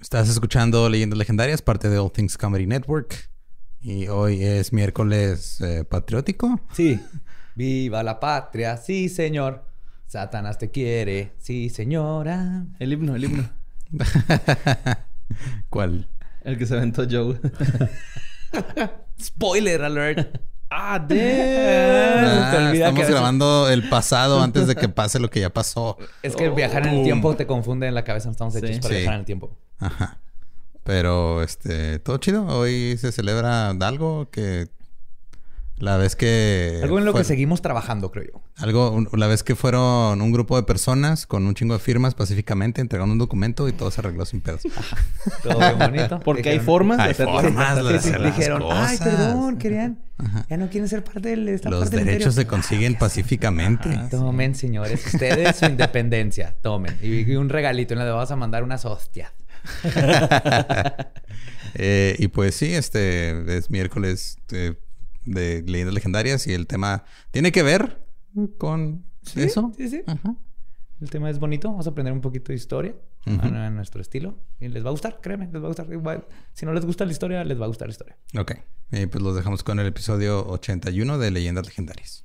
Estás escuchando Leyendas Legendarias, parte de All Things Comedy Network. Y hoy es miércoles eh, patriótico. Sí. Viva la patria, sí, señor. Satanás te quiere, sí, señora. El himno, el himno. ¿Cuál? El que se aventó Joe. Spoiler alert. ah, damn. Ah, te olvida estamos que- grabando el pasado antes de que pase lo que ya pasó. Es que viajar en el Boom. tiempo te confunde en la cabeza. No estamos hechos Sí. para Sí. viajar en el tiempo. Ajá. Pero, este, todo chido. Hoy se celebra algo que la vez que... Algo en lo fue- que seguimos trabajando, creo yo. Algo, un- la vez que fueron un grupo de personas con un chingo de firmas pacíficamente entregando un documento y todo se arregló sin pedos. Todo bien bonito. Porque hay formas de Hay hacer formas de hacer las dijeron, ay, cosas". perdón, querían. Ya no quieren ser parte del. esta Los parte del derechos se consiguen pacíficamente. Tomen, señores, ustedes su independencia. Tomen. Y, y un regalito. Y le vamos a mandar unas hostias. Eh, y pues sí, este es miércoles eh, de leyendas legendarias y el tema tiene que ver con eso. Sí, sí. Ajá. El tema es bonito. Vamos a aprender un poquito de historia a nuestro estilo. Y les va a gustar, créeme, les va a gustar. Igual, si no les gusta la historia, les va a gustar la historia. Ok. Y pues los dejamos con el episodio 81 de Leyendas Legendarias.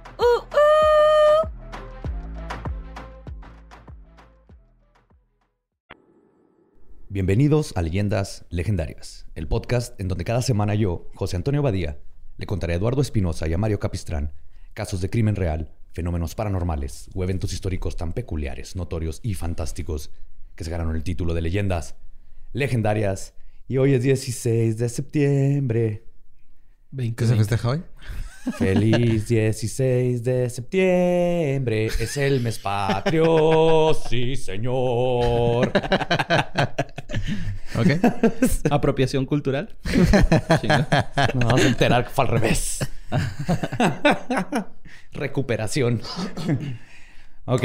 Bienvenidos a Leyendas Legendarias, el podcast en donde cada semana yo, José Antonio Badía, le contaré a Eduardo Espinosa y a Mario Capistrán casos de crimen real, fenómenos paranormales o eventos históricos tan peculiares, notorios y fantásticos que se ganaron el título de Leyendas Legendarias. Y hoy es 16 de septiembre. ¿Qué se festeja hoy? Feliz 16 de septiembre, es el mes patrio, sí señor. Ok. Apropiación cultural. Nos vamos a enterar que fue al revés. Recuperación. ok.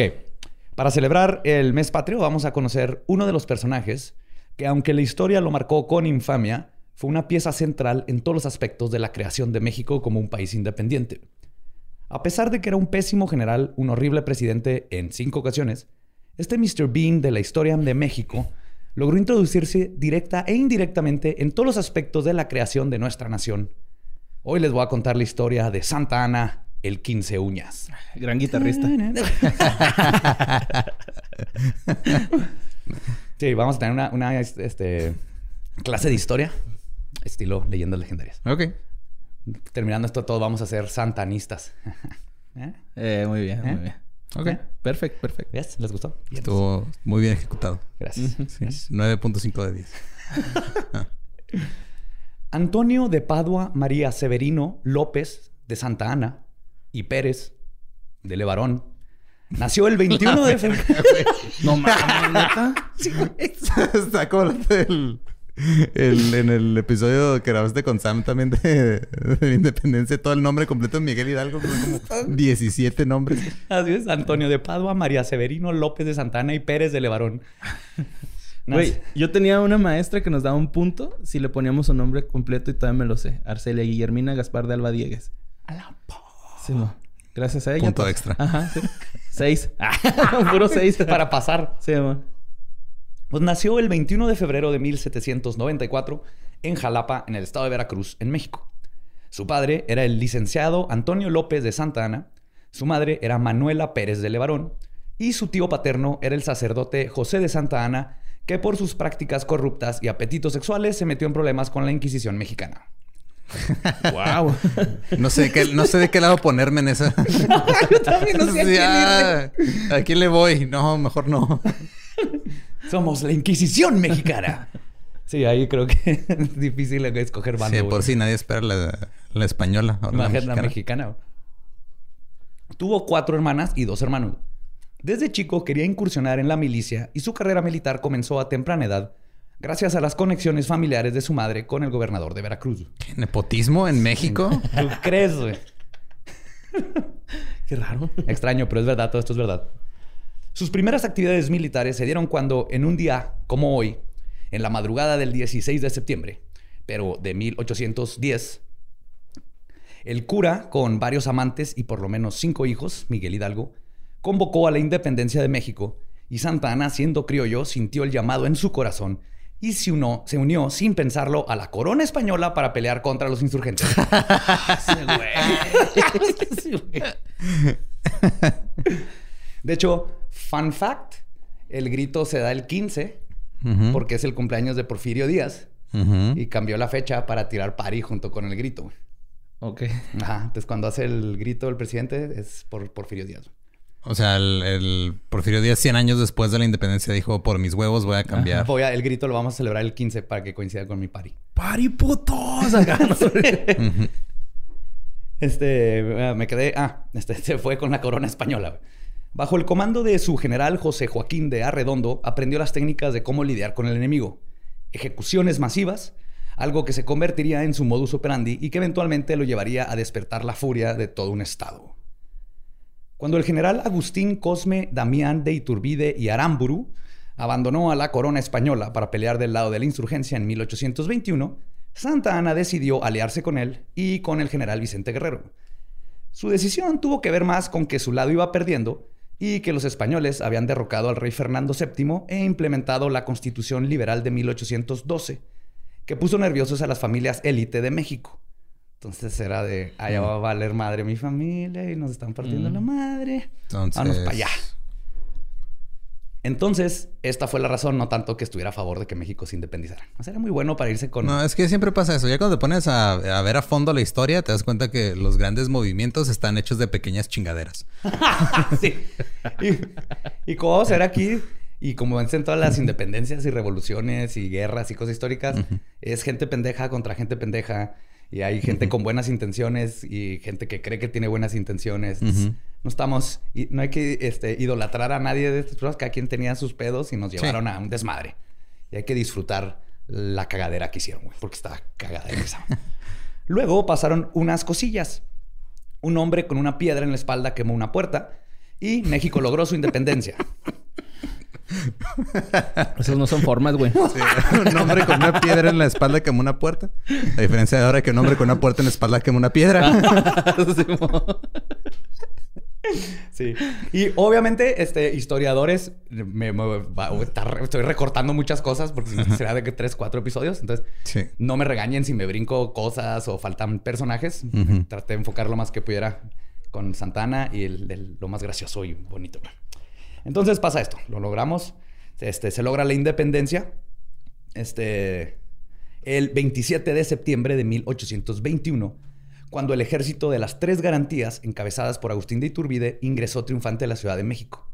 Para celebrar el mes patrio vamos a conocer uno de los personajes que aunque la historia lo marcó con infamia, fue una pieza central en todos los aspectos de la creación de México como un país independiente. A pesar de que era un pésimo general, un horrible presidente en cinco ocasiones, este Mr. Bean de la historia de México logró introducirse directa e indirectamente en todos los aspectos de la creación de nuestra nación. Hoy les voy a contar la historia de Santa Ana, el 15 uñas. Gran guitarrista. Sí, vamos a tener una, una, este, clase de historia, estilo leyendas legendarias. Ok. Terminando esto todo, vamos a ser santanistas. ¿Eh? Eh, muy bien, ¿Eh? muy bien. Ok. ¿Eh? Perfecto, perfecto. ¿Ves? ¿Les gustó? Bien. Estuvo muy bien ejecutado. Gracias. Sí, 9.5 de 10. Antonio de Padua María Severino López de Santa Ana y Pérez de Levarón nació el 21 de febrero. No mames, neta. Está como el, el- en el episodio que grabaste con Sam también de, de Independencia, todo el nombre completo de Miguel Hidalgo, que son como 17 nombres. Así es, Antonio de Padua María Severino López de Santa Ana y Pérez de Levarón. Güey, yo tenía una maestra que nos daba un punto si le poníamos su nombre completo y todavía me lo sé. Arcelia Guillermina Gaspar de Alba Diegues. Sí, mo. Gracias a ella. Punto pues. extra. Ajá, sí. Seis. Puro seis. para pasar. Sí, mo. Pues nació el 21 de febrero de 1794 en Jalapa, en el estado de Veracruz, en México. Su padre era el licenciado Antonio López de Santa Ana, su madre era Manuela Pérez de Levarón y su tío paterno era el sacerdote José de Santa Ana, que por sus prácticas corruptas y apetitos sexuales se metió en problemas con la Inquisición mexicana. wow. No sé, de qué, no sé de qué lado ponerme en esa. Yo también no sé a Sí, quién ah, ¿A quién le voy? No, mejor no. Somos la Inquisición mexicana. Sí, ahí creo que es difícil escoger bando. Sí, por si nadie espera la, la española. la Imagínate la mexicana. mexicana. Tuvo cuatro hermanas y dos hermanos. Desde chico quería incursionar en la milicia y su carrera militar comenzó a temprana edad gracias a las conexiones familiares de su madre con el gobernador de Veracruz. ¿Qué, ¿Nepotismo en México? ¿Tú crees, güey? Qué raro. Extraño, pero es verdad, todo esto es verdad. Sus primeras actividades militares se dieron cuando, en un día como hoy, en la madrugada del 16 de septiembre, pero de 1810, el cura, con varios amantes y por lo menos cinco hijos, Miguel Hidalgo, convocó a la independencia de México y Santa Ana, siendo criollo, sintió el llamado en su corazón y se unió, se unió sin pensarlo a la corona española para pelear contra los insurgentes. De hecho, fun fact, el grito se da el 15 Ujú, porque es el cumpleaños de Porfirio Díaz y cambió la fecha para tirar pari junto con el grito. güey. Ok. Ajá, entonces cuando hace el grito el presidente es por Porfirio Díaz. O sea, el, el Porfirio Díaz 100 años después de la independencia dijo, por mis huevos voy a cambiar. Voy a- el grito lo vamos a celebrar el 15 para que coincida con mi pari. ¡Pari putos! Este, me quedé, ah, este se fue con la corona española. Bajo el comando de su general José Joaquín de Arredondo, aprendió las técnicas de cómo lidiar con el enemigo. Ejecuciones masivas, algo que se convertiría en su modus operandi y que eventualmente lo llevaría a despertar la furia de todo un estado. Cuando el general Agustín Cosme Damián de Iturbide y Aramburu abandonó a la corona española para pelear del lado de la insurgencia en 1821, Santa Ana decidió aliarse con él y con el general Vicente Guerrero. Su decisión tuvo que ver más con que su lado iba perdiendo y que los españoles habían derrocado al rey Fernando VII e implementado la Constitución Liberal de 1812, que puso nerviosos a las familias élite de México. Entonces era de, allá va a valer madre mi familia y nos están partiendo la madre. Entonces... Vámonos para allá. Entonces, esta fue la razón, no tanto que estuviera a favor de que México se independizara. O sea, era muy bueno para irse con... No, es que siempre pasa eso. Ya cuando te pones a, a ver a fondo la historia, te das cuenta que los grandes movimientos están hechos de pequeñas chingaderas. sí. Y, y a ver aquí, y como en todas las independencias y revoluciones y guerras y cosas históricas, es gente pendeja contra gente pendeja. Y hay gente con buenas intenciones y gente que cree que tiene buenas intenciones. No estamos... no hay que este, idolatrar a nadie de estas personas. Cada quien tenía sus pedos y nos llevaron a un desmadre. Y hay que disfrutar la cagadera que hicieron, güey. Porque estaba cagada de risa. Luego pasaron unas cosillas. Un hombre con una piedra en la espalda quemó una puerta y México logró su independencia. Esas no son formas, güey. un hombre con una piedra en la espalda quemó una puerta. A diferencia de ahora que un hombre con una puerta en la espalda quemó una piedra. Sí. Y obviamente, este, historiadores, me, me- estoy recortando muchas cosas porque será de que tres, cuatro episodios. Entonces, Sí. no me regañen si me brinco cosas o faltan personajes. Traté de enfocar lo más que pudiera con Santana y el, el- lo más gracioso y bonito. Entonces pasa esto, lo logramos. Este, se logra la independencia. Este, el 27 de septiembre de 1821, cuando el ejército de las tres garantías, encabezadas por Agustín de Iturbide, ingresó triunfante a la Ciudad de México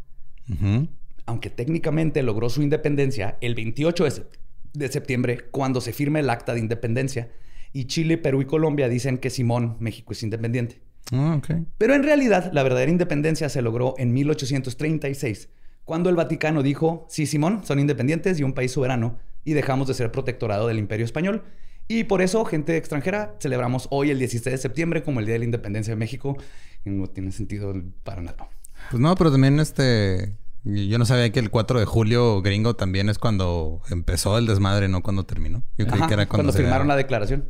aunque técnicamente logró su independencia el 28 de, sep- de septiembre, cuando se firma el acta de independencia, y Chile, Perú y Colombia dicen que Simón, México es independiente. Ah, ok. Pero en realidad, la verdadera independencia se logró en 1836, cuando el Vaticano dijo, sí, Simón, son independientes y un país soberano, y dejamos de ser protectorado del Imperio Español. Y por eso, gente extranjera, celebramos hoy el 16 de septiembre como el Día de la Independencia de México. Y no tiene sentido para nada. Pues no, pero también este... Yo no sabía que el 4 de julio gringo también es cuando empezó el desmadre, no cuando terminó. Yo creí Ajá, que era cuando, cuando se- firmaron la declaración.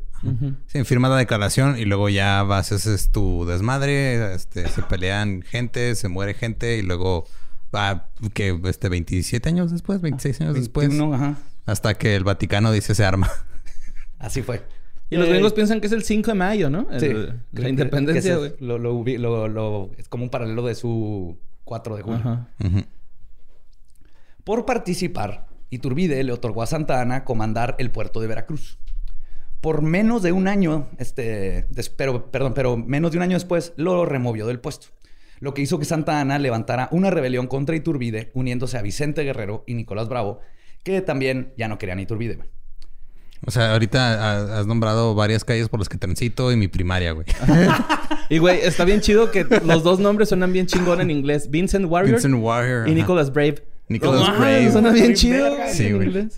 Sí, firma la declaración y luego ya vas, ese es tu desmadre, este, se pelean gente, se muere gente y luego va que este 27 años después, 26 años después, 21, ajá. hasta que el Vaticano dice se arma. Así fue. Y los Eh, gringos piensan que es el 5 de mayo, ¿no? El- Sí. la independencia, güey. Lo, lo ubi- lo- lo- es como un paralelo de su 4 de julio. Ajá. Ujú. Por participar Iturbide le otorgó a Santa Ana comandar el puerto de Veracruz. Por menos de un año, este, des- pero, perdón, pero menos de un año después lo removió del puesto. Lo que hizo que Santa Ana levantara una rebelión contra Iturbide, uniéndose a Vicente Guerrero y Nicolás Bravo, que también ya no querían a Iturbide. güey. O sea, ahorita ha- has nombrado varias calles por las que transito y mi primaria, güey. Y güey, está bien chido que los dos nombres suenan bien chingón en inglés. Vincent Warrior Vincent Warrior. y. Nicholas Brave. Nicholas mames, Brave. Suena bien chido. sí, en güey.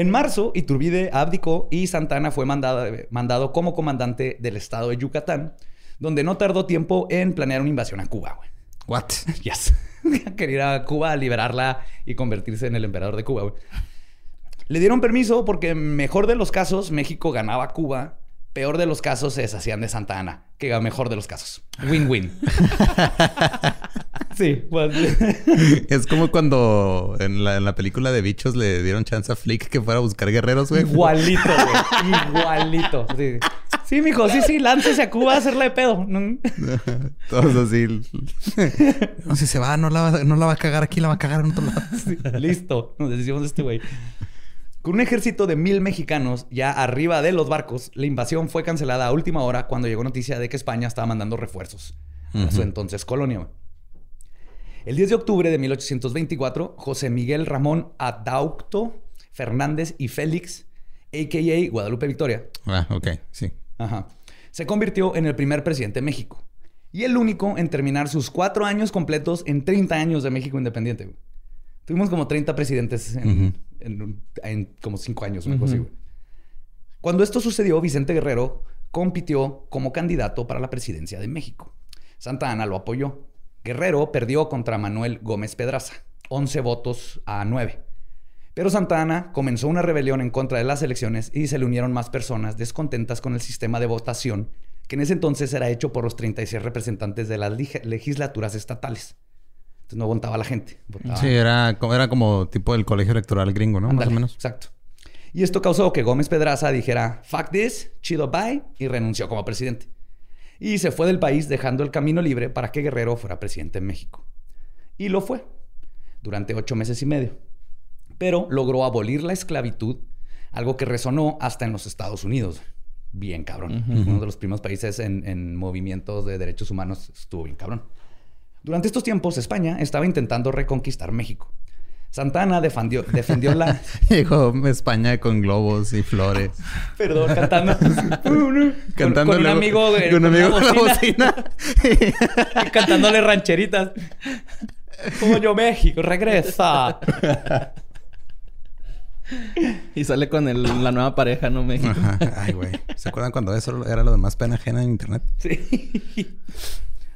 En marzo, Iturbide abdicó y Santana fue mandado, mandado como comandante del estado de Yucatán, donde no tardó tiempo en planear una invasión a Cuba, güey. What? Yes. Quería ir a Cuba a liberarla y convertirse en el emperador de Cuba, güey. Le dieron permiso porque, mejor de los casos, México ganaba a Cuba. Peor de los casos, se deshacían de Santa Ana. Que mejor de los casos. Win-win. sí, pues, Es como cuando en la, en la película de bichos le dieron chance a Flick que fuera a buscar guerreros, güey. Igualito, güey. Igualito. Sí. sí, mijo. Sí, sí. Láncese a Cuba a hacerle de pedo. Todos así. No, si se va, no la va, no la va a cagar aquí, la va a cagar en otro lado. Sí, Listo. Nos decimos de este güey. Con un ejército de mil mexicanos ya arriba de los barcos, la invasión fue cancelada a última hora cuando llegó noticia de que España estaba mandando refuerzos a su entonces colonia. El 10 de octubre de 1824, José Miguel Ramón Adaucto Fernández y Félix, a.k.a. Guadalupe Victoria, Ah, ok, sí. Ajá. Se convirtió en el primer presidente de México. Y el único en terminar sus cuatro años completos en 30 años de México independiente. güey. Tuvimos como 30 presidentes en, como cinco años. una cosa así, güey. Cuando esto sucedió, Vicente Guerrero compitió como candidato para la presidencia de México. Santa Ana lo apoyó. Guerrero perdió contra Manuel Gómez Pedraza, 11 votos a 9. Pero Santa Ana comenzó una rebelión en contra de las elecciones y se le unieron más personas descontentas con el sistema de votación que en ese entonces era hecho por los 36 representantes de las legislaturas estatales. Entonces no votaba la gente. votaba- Sí, era, co- era como tipo el colegio electoral gringo, ¿no? Más o menos. Exacto. Y esto causó que Gómez Pedraza dijera, fuck this, chido bye, y renunció como presidente. Y se fue del país dejando el camino libre para que Guerrero fuera presidente en México. Y lo fue, durante ocho meses y medio. Pero logró abolir la esclavitud, algo que resonó hasta en los Estados Unidos. Bien cabrón. Uno de los primeros países en, en movimientos de derechos humanos estuvo bien cabrón. Durante estos tiempos, España estaba intentando reconquistar México. Santana defendió, defendió la... Llegó España con globos y flores. Perdón, cantando. con, Cantando con un amigo, güey, con un amigo con la bocina, y cantándole rancheritas. Coño, México, regresa. Y sale con el- la nueva pareja, ¿no? México. Ajá. Ay, güey. ¿Se acuerdan cuando eso era lo de más pena ajena en internet? Sí.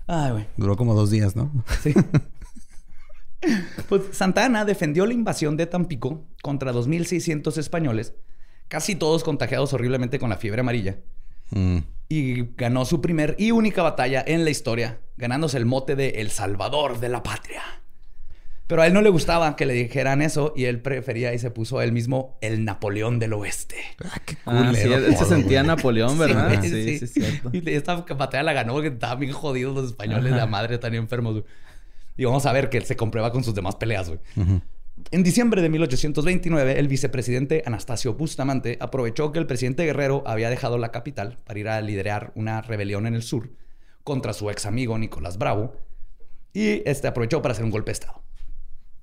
Ay, güey. Duró como dos días, ¿no? Sí. Pues Santana defendió la invasión de Tampico contra 2.600 españoles, casi todos contagiados horriblemente con la fiebre amarilla. Mm. y ganó su primer y única batalla en la historia, ganándose el mote de El Salvador de la Patria. Pero a él no le gustaba que le dijeran eso y él prefería y se puso a él mismo el Napoleón del Oeste. Ah, qué Ah, sí, él se sentía güey. Napoleón, ¿verdad? Sí, Sí, sí, sí. es cierto. Y esta batalla la ganó porque estaban bien jodidos los españoles, la madre tan enfermos. Y vamos a ver que se comprueba con sus demás peleas, güey. En diciembre de 1829, el vicepresidente Anastasio Bustamante aprovechó que el presidente Guerrero había dejado la capital para ir a liderar una rebelión en el sur contra su ex amigo Nicolás Bravo y este aprovechó para hacer un golpe de estado.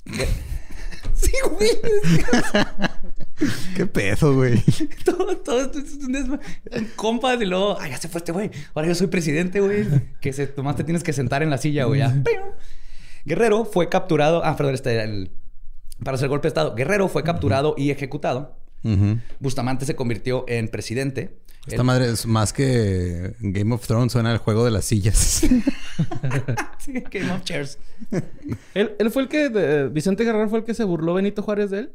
Sí, güey. Qué pedo, güey. todo, todo esto es un compas y luego, ay, ya se fue este güey. Ahora yo soy presidente, güey. Que se, nomás te tienes que sentar en la silla, güey. ya. Guerrero fue capturado. Ah, perdón, este, el- para hacer golpe de estado. Guerrero fue capturado y ejecutado. Bustamante se convirtió en presidente. Esta El- madre es más que Game of Thrones, suena el juego de las sillas. Sí, Game of Chairs. ¿Él, él fue el que... de- Vicente Guerrero fue el que se burló Benito Juárez de él.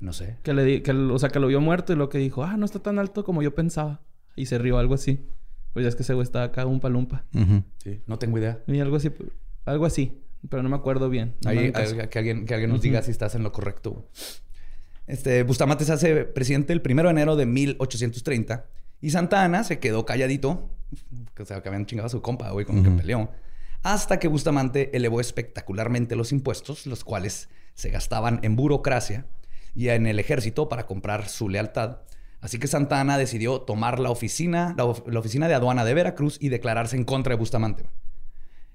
No sé. Que le di, que, o sea, que lo vio muerto y lo que dijo, ah, no está tan alto como yo pensaba. Y se rió, algo así. Pues ya es que ese güey estaba acá un palumpa. Sí, no tengo idea. Y algo así, algo así. Pero no me acuerdo bien. No Ahí, que alguien, que alguien nos diga si estás en lo correcto. Este, Bustamante se hace presidente el 1 de enero de 1830 y Santa Ana se quedó calladito, o sea, que habían chingado a su compa, güey, con el que peleó, hasta que Bustamante elevó espectacularmente los impuestos, los cuales se gastaban en burocracia y en el ejército para comprar su lealtad. Así que Santa Ana decidió tomar la oficina, la, of- la oficina de aduana de Veracruz y declararse en contra de Bustamante.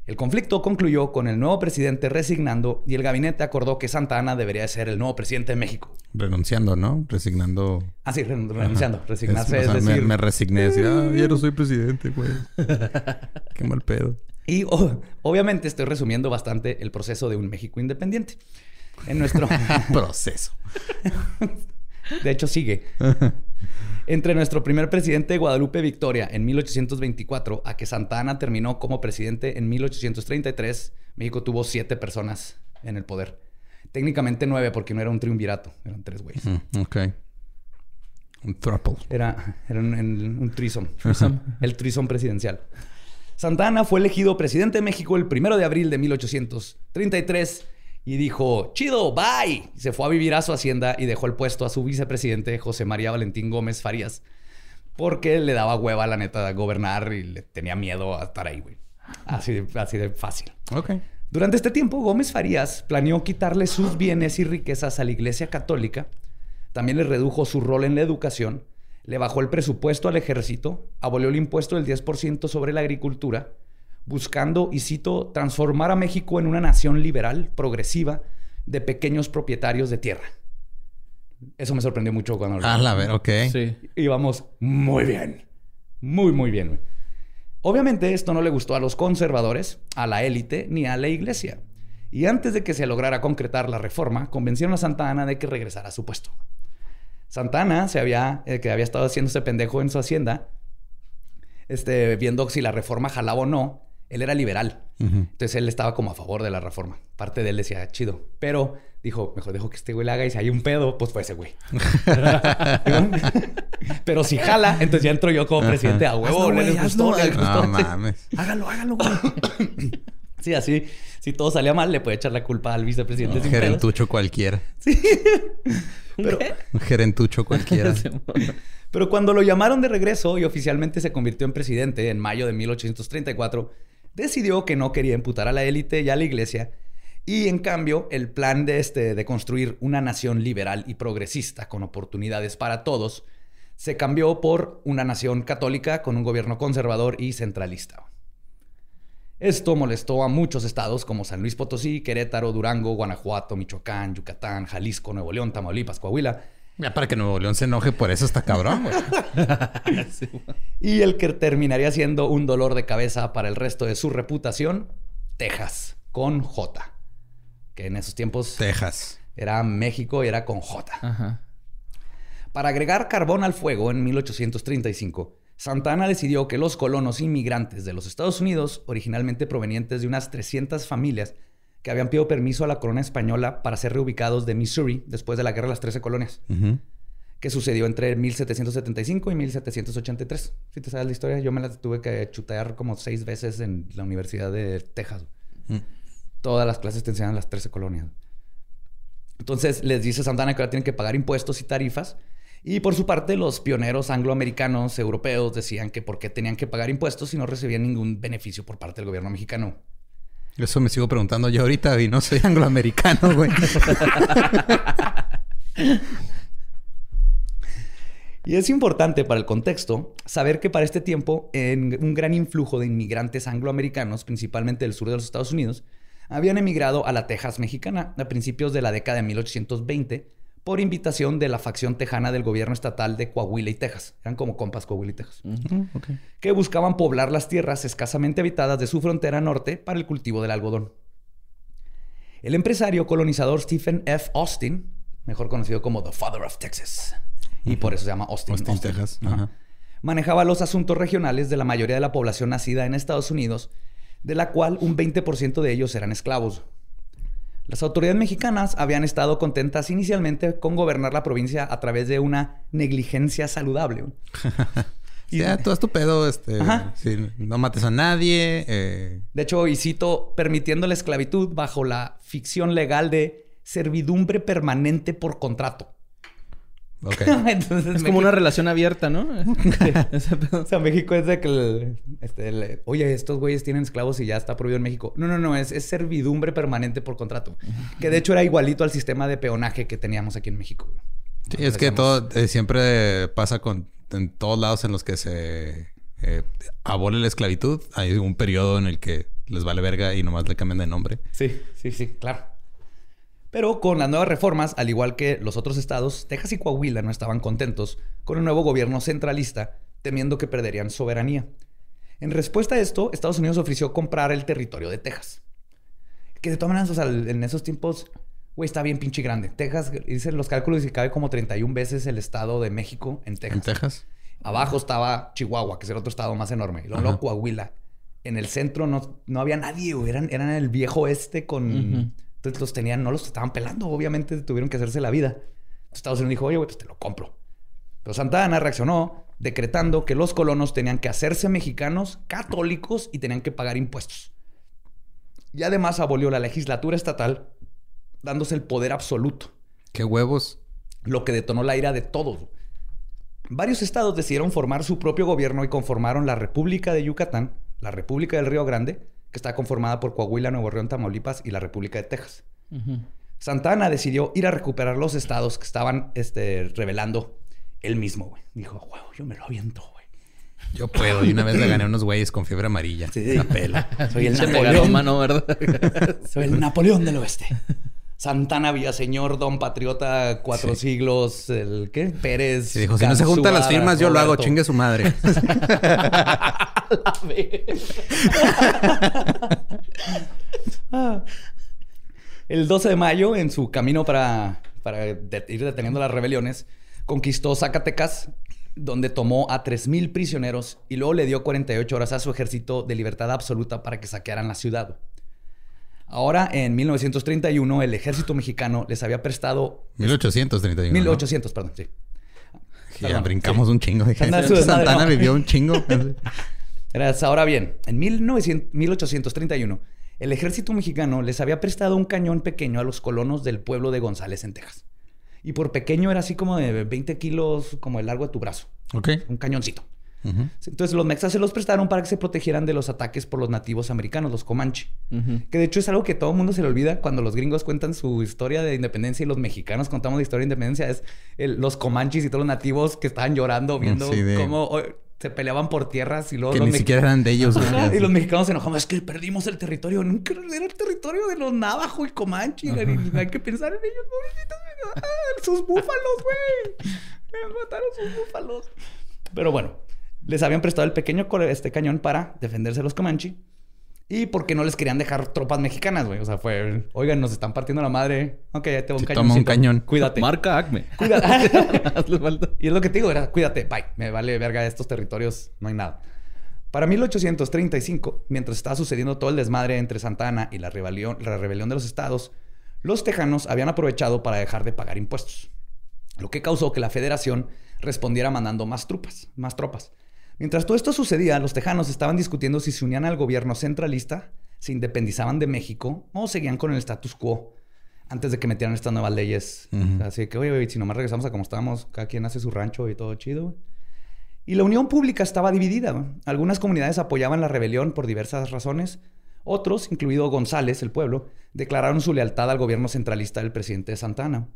El conflicto concluyó con el nuevo presidente resignando y el gabinete acordó que Santa Ana debería ser el nuevo presidente de México. Renunciando, ¿no? Resignando. Ah, sí, ren- renunciando. Resignarse Es- o sea, me- decir... me, resigné. Así, ah, ya no soy presidente, güey. Qué mal pedo. Y oh, obviamente estoy resumiendo bastante el proceso de un México independiente. En nuestro... Proceso. De hecho, sigue. Entre nuestro primer presidente Guadalupe Victoria en 1824 a que Santa Ana terminó como presidente en 1833, México tuvo siete personas en el poder. Técnicamente nueve porque no era un triunvirato, eran tres güeyes. Mm, ok. Un thruple. Era, era un, un. El threesome presidencial. Santa Ana fue elegido presidente de México el primero de abril de 1833 y dijo, chido, bye. Y se fue a vivir a su hacienda y dejó el puesto a su vicepresidente José María Valentín Gómez Farías porque le daba hueva, la neta, a gobernar y le tenía miedo a estar ahí, güey. Así, de- así de fácil. Ok. Durante este tiempo, Gómez Farías planeó quitarle sus bienes y riquezas a la Iglesia Católica, también le redujo su rol en la educación, le bajó el presupuesto al ejército, abolió el impuesto del 10% sobre la agricultura, buscando, y cito, transformar a México en una nación liberal, progresiva, de pequeños propietarios de tierra. Eso me sorprendió mucho cuando lo Ah, la ver, ok. Sí. íbamos muy bien. Muy, muy bien. güey. Obviamente esto no le gustó a los conservadores, a la élite ni a la iglesia. Y antes de que se lograra concretar la reforma, convencieron a Santa Ana de que regresara a su puesto. Santa Ana se había, eh, que había estado haciéndose pendejo en su hacienda, este, viendo si la reforma jalaba o no, él era liberal. Entonces él estaba como a favor de la reforma. Parte de él decía, chido. Pero dijo, mejor dejo que este güey le haga y si hay un pedo, pues fue ese güey. Pero si jala, entonces ya entro yo como presidente a huevo. Hazlo, güey, gustó, hazlo. gustó. No mames. Hágalo, hágalo, güey. Sí, así, si todo salía mal, le puede echar la culpa al vicepresidente. Un sin pedos. gerentucho cualquiera. Pero, Un gerentucho cualquiera. pero cuando lo llamaron de regreso y oficialmente se convirtió en presidente en mayo de 1834, decidió que no quería imputar a la élite y a la iglesia. Y en cambio, el plan de, este, de construir una nación liberal y progresista con oportunidades para todos se cambió por una nación católica con un gobierno conservador y centralista. Esto molestó a muchos estados como San Luis Potosí, Querétaro, Durango, Guanajuato, Michoacán, Yucatán, Jalisco, Nuevo León, Tamaulipas, Coahuila. Ya para que Nuevo León se enoje por eso está cabrón, güey. Y el que terminaría siendo un dolor de cabeza para el resto de su reputación, Texas, con J. Que en esos tiempos Texas. era México y era con J. Ajá. Para agregar carbón al fuego en 1835, Santana decidió que los colonos inmigrantes de los Estados Unidos, originalmente provenientes de unas 300 familias que habían pedido permiso a la corona española para ser reubicados de Missouri después de la Guerra de las Trece Colonias, que sucedió entre 1775 y 1783. Si te sabes la historia, yo me la tuve que chutear como seis veces en la Universidad de Texas. Mm. Todas las clases te enseñan las 13 colonias. Entonces les dice Santana que ahora tienen que pagar impuestos y tarifas. Y por su parte, los pioneros angloamericanos, europeos, decían que por qué tenían que pagar impuestos si no recibían ningún beneficio por parte del gobierno mexicano. Eso me sigo preguntando yo ahorita y no soy angloamericano, güey. Y es importante para el contexto saber que para este tiempo, en un gran influjo de inmigrantes angloamericanos, principalmente del sur de los Estados Unidos, habían emigrado a la Texas mexicana a principios de la década de 1820 por invitación de la facción tejana del gobierno estatal de Coahuila y Texas. Eran como compas Coahuila y Texas. Que buscaban poblar las tierras escasamente habitadas de su frontera norte para el cultivo del algodón. El empresario colonizador Stephen F. Austin, mejor conocido como The Father of Texas, y por eso se llama Austin. Austin, Texas. Ajá. Ajá. Manejaba los asuntos regionales de la mayoría de la población nacida en Estados Unidos, de la cual un 20% de ellos eran esclavos. Las autoridades mexicanas habían estado contentas inicialmente con gobernar la provincia a través de una negligencia saludable. Y ya, todo tu pedo, este... Sí, no mates a nadie. eh, De hecho, y cito, permitiendo la esclavitud bajo la ficción legal de servidumbre permanente por contrato. Entonces, Es como una relación abierta, ¿no? O sea, México es de que... el- este, el- Oye, estos güeyes tienen esclavos y ya está prohibido en México. No, no, no. Es, es servidumbre permanente por contrato. Que de hecho era igualito al sistema de peonaje que teníamos aquí en México. Sí, es que decíamos- todo eh, siempre pasa con en todos lados en los que se eh, abole la esclavitud. Hay un periodo en el que les vale verga y nomás le cambian de nombre. Sí, sí, sí, claro. Pero con las nuevas reformas, al igual que los otros estados, Texas y Coahuila no estaban contentos con el nuevo gobierno centralista, temiendo que perderían soberanía. En respuesta a esto, Estados Unidos ofreció comprar el territorio de Texas. Que de todas maneras, o sea, en esos tiempos, güey, está bien pinche grande. Texas, dicen los cálculos y cabe como 31 veces el estado de México en Texas. En Texas. Abajo estaba Chihuahua, que es el otro estado más enorme. Y luego, Coahuila. En el centro no, no había nadie, güey. Eran, eran el viejo oeste con... Entonces los tenían, no los estaban pelando. Obviamente tuvieron que hacerse la vida. Entonces, Estados Unidos dijo, oye, güey, pues te lo compro. Pero Santa Ana reaccionó decretando que los colonos tenían que hacerse mexicanos, católicos y tenían que pagar impuestos. Y además abolió la legislatura estatal, dándose el poder absoluto ¿Qué huevos? lo que detonó la ira de todos. Varios estados decidieron formar su propio gobierno y conformaron la República de Yucatán, la República del Río Grande, que está conformada por Coahuila, Nuevo León, Tamaulipas y la República de Texas. Ujú. Santa Ana decidió ir a recuperar los estados que estaban este, revelando él mismo, güey. Dijo, huevo, yo me lo aviento, güey. Yo puedo. Y una vez le gané a unos güeyes con fiebre amarilla. Sí, la pela. Soy el Napoleón. Soy el Napoleón del Oeste. Santana Villaseñor, Don Patriota, cuatro siglos, el ¿qué? Pérez. Dijo, si no se juntan las firmas, yo lo hago. Chingue su madre. El 12 de mayo, en su camino para, para ir deteniendo las rebeliones, conquistó Zacatecas, donde tomó a 3.000 prisioneros y luego le dio 48 horas a su ejército de libertad absoluta para que saquearan la ciudad. Ahora, en 1931, el ejército mexicano les había prestado... 1831. ¿no? 1800, perdón, sí. Ya Perdón, brincamos un chingo. Desmadre, Santana ¿no? vivió un chingo. Ahora bien, en 1900 1831, el ejército mexicano les había prestado un cañón pequeño a los colonos del pueblo de González en Texas. Y por pequeño era así como de 20 kilos, como el largo de tu brazo. ok. Un cañoncito. Entonces los mexas se los prestaron para que se protegieran de los ataques por los nativos americanos, los Comanche. Que de hecho es algo que todo el mundo se le olvida cuando los gringos cuentan su historia de independencia y los mexicanos contamos la historia de independencia. Es el- los Comanches y todos los nativos que estaban llorando viendo Sí, de- cómo oh, se peleaban por tierras y luego Que los ni siquiera eran de ellos. Ajá, y los mexicanos se enojaban. Es que perdimos el territorio. Nunca era el territorio de los Navajo y Comanche. y Hay que pensar en ellos, pobrecitos. Ah, sus búfalos, güey. Mataron sus búfalos. Pero bueno, les habían prestado el pequeño este cañón para defenderse de los Comanche. Y porque no les querían dejar tropas mexicanas, güey. O sea, fue, oigan, nos están partiendo la madre. Ok, ya te voy un cañón. toma un cañón. Cuídate. Marca Acme. Cuídate. Y es lo que te digo, era cuídate, bye. Me vale verga estos territorios, no hay nada. Para 1835, mientras estaba sucediendo todo el desmadre entre Santa Ana y la rebelión, la rebelión de los estados, los tejanos habían aprovechado para dejar de pagar impuestos, lo que causó que la federación respondiera mandando más tropas, más tropas. Mientras todo esto sucedía, los tejanos estaban discutiendo si se unían al gobierno centralista, se independizaban de México o seguían con el status quo antes de que metieran estas nuevas leyes. Así que, oye, güey, si nomás regresamos a como estábamos, cada quien hace su rancho y todo chido. Y la unión pública estaba dividida. Algunas comunidades apoyaban la rebelión por diversas razones. Otros, incluido González, el pueblo, declararon su lealtad al gobierno centralista del presidente Santana.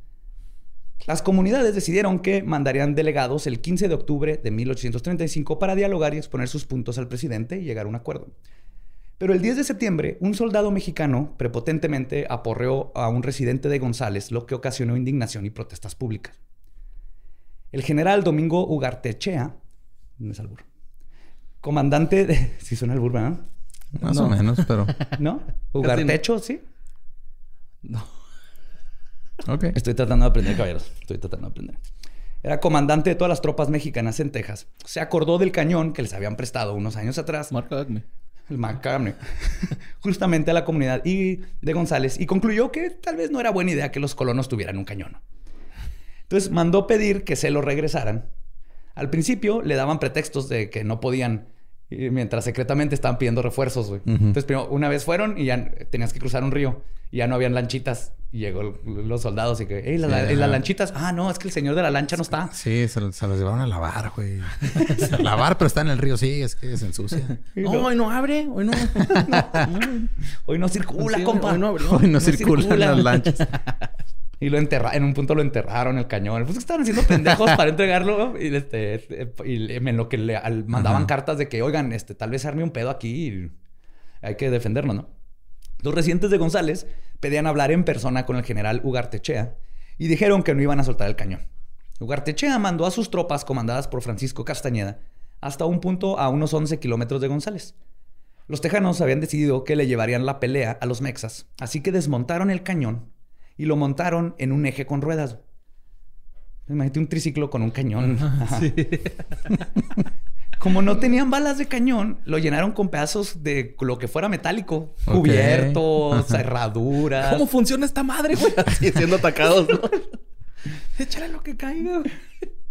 Las comunidades decidieron que mandarían delegados el 15 de octubre de 1835 para dialogar y exponer sus puntos al presidente y llegar a un acuerdo. Pero el 10 de septiembre, un soldado mexicano prepotentemente aporreó a un residente de González, lo que ocasionó indignación y protestas públicas. El general Domingo Ugartechea, no es albur, comandante de... Sí suena albur, ¿verdad? Más No. o menos, pero... ¿No? Ugartecho, sí. Estoy tratando de aprender, caballeros. Estoy tratando de aprender. Era comandante de todas las tropas mexicanas en Texas. Se acordó del cañón que les habían prestado unos años atrás. El macabro, justamente a la comunidad y de González y concluyó que tal vez no era buena idea que los colonos tuvieran un cañón. Entonces mandó pedir que se lo regresaran. Al principio le daban pretextos de que no podían, y mientras secretamente estaban pidiendo refuerzos. güey. Ujú. Entonces, primero, una vez fueron y ya tenías que cruzar un río y ya no habían lanchitas Y llegó los soldados y que, hey, la- la- ¿y las lanchitas. Ah, no, es que el señor de la lancha no está. Sí, se, se los llevaron a lavar, güey. a lavar, pero está en el río. Sí, es que se ensucia. No, hoy no abre. Hoy no. Hoy no circula, Sí, compa. hoy no abrió. Hoy no, circulan las lanchas. Y lo enterraron, en un punto lo enterraron el cañón. Pues estaban haciendo pendejos para entregarlo. Y, este, y en lo que le al- mandaban Ajá. cartas de que, oigan, este, tal vez arme un pedo aquí y hay que defendernos, ¿no? Los residentes de González pedían hablar en persona con el general Ugartechea y dijeron que no iban a soltar el cañón. Ugartechea mandó a sus tropas, comandadas por Francisco Castañeda, hasta un punto a unos 11 kilómetros de González. Los tejanos habían decidido que le llevarían la pelea a los mexas, así que desmontaron el cañón y lo montaron en un eje con ruedas. Imagínate un triciclo con un cañón. Ajá. Como no tenían balas de cañón, lo llenaron con pedazos de lo que fuera metálico. Cubiertos, cerraduras. ¿Cómo funciona esta madre, güey? Así siendo atacados, ¿no? Échale lo que caiga.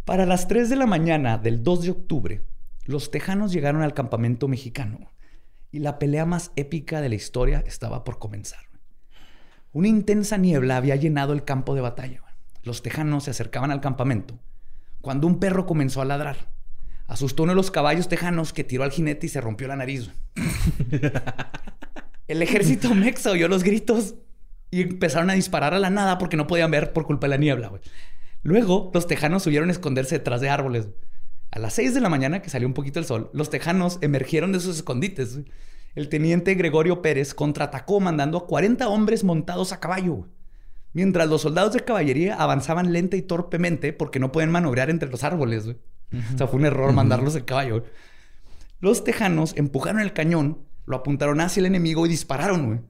Para las 3 de la mañana del 2 de octubre, los tejanos llegaron al campamento mexicano y la pelea más épica de la historia estaba por comenzar. Una intensa niebla había llenado el campo de batalla. Los tejanos se acercaban al campamento cuando un perro comenzó a ladrar. Asustó uno de los caballos tejanos que tiró al jinete y se rompió la nariz. El ejército mexa oyó los gritos y empezaron a disparar a la nada porque no podían ver por culpa de la niebla. Luego, los tejanos subieron a esconderse detrás de árboles. A las 6 de la mañana, que salió un poquito el sol, los tejanos emergieron de sus escondites. El teniente Gregorio Pérez contraatacó mandando a 40 hombres montados a caballo. Mientras los soldados de caballería avanzaban lenta y torpemente porque no pueden maniobrar entre los árboles. O sea, fue un error mandarlos en caballo. Los tejanos empujaron el cañón, lo apuntaron hacia el enemigo y dispararon, güey.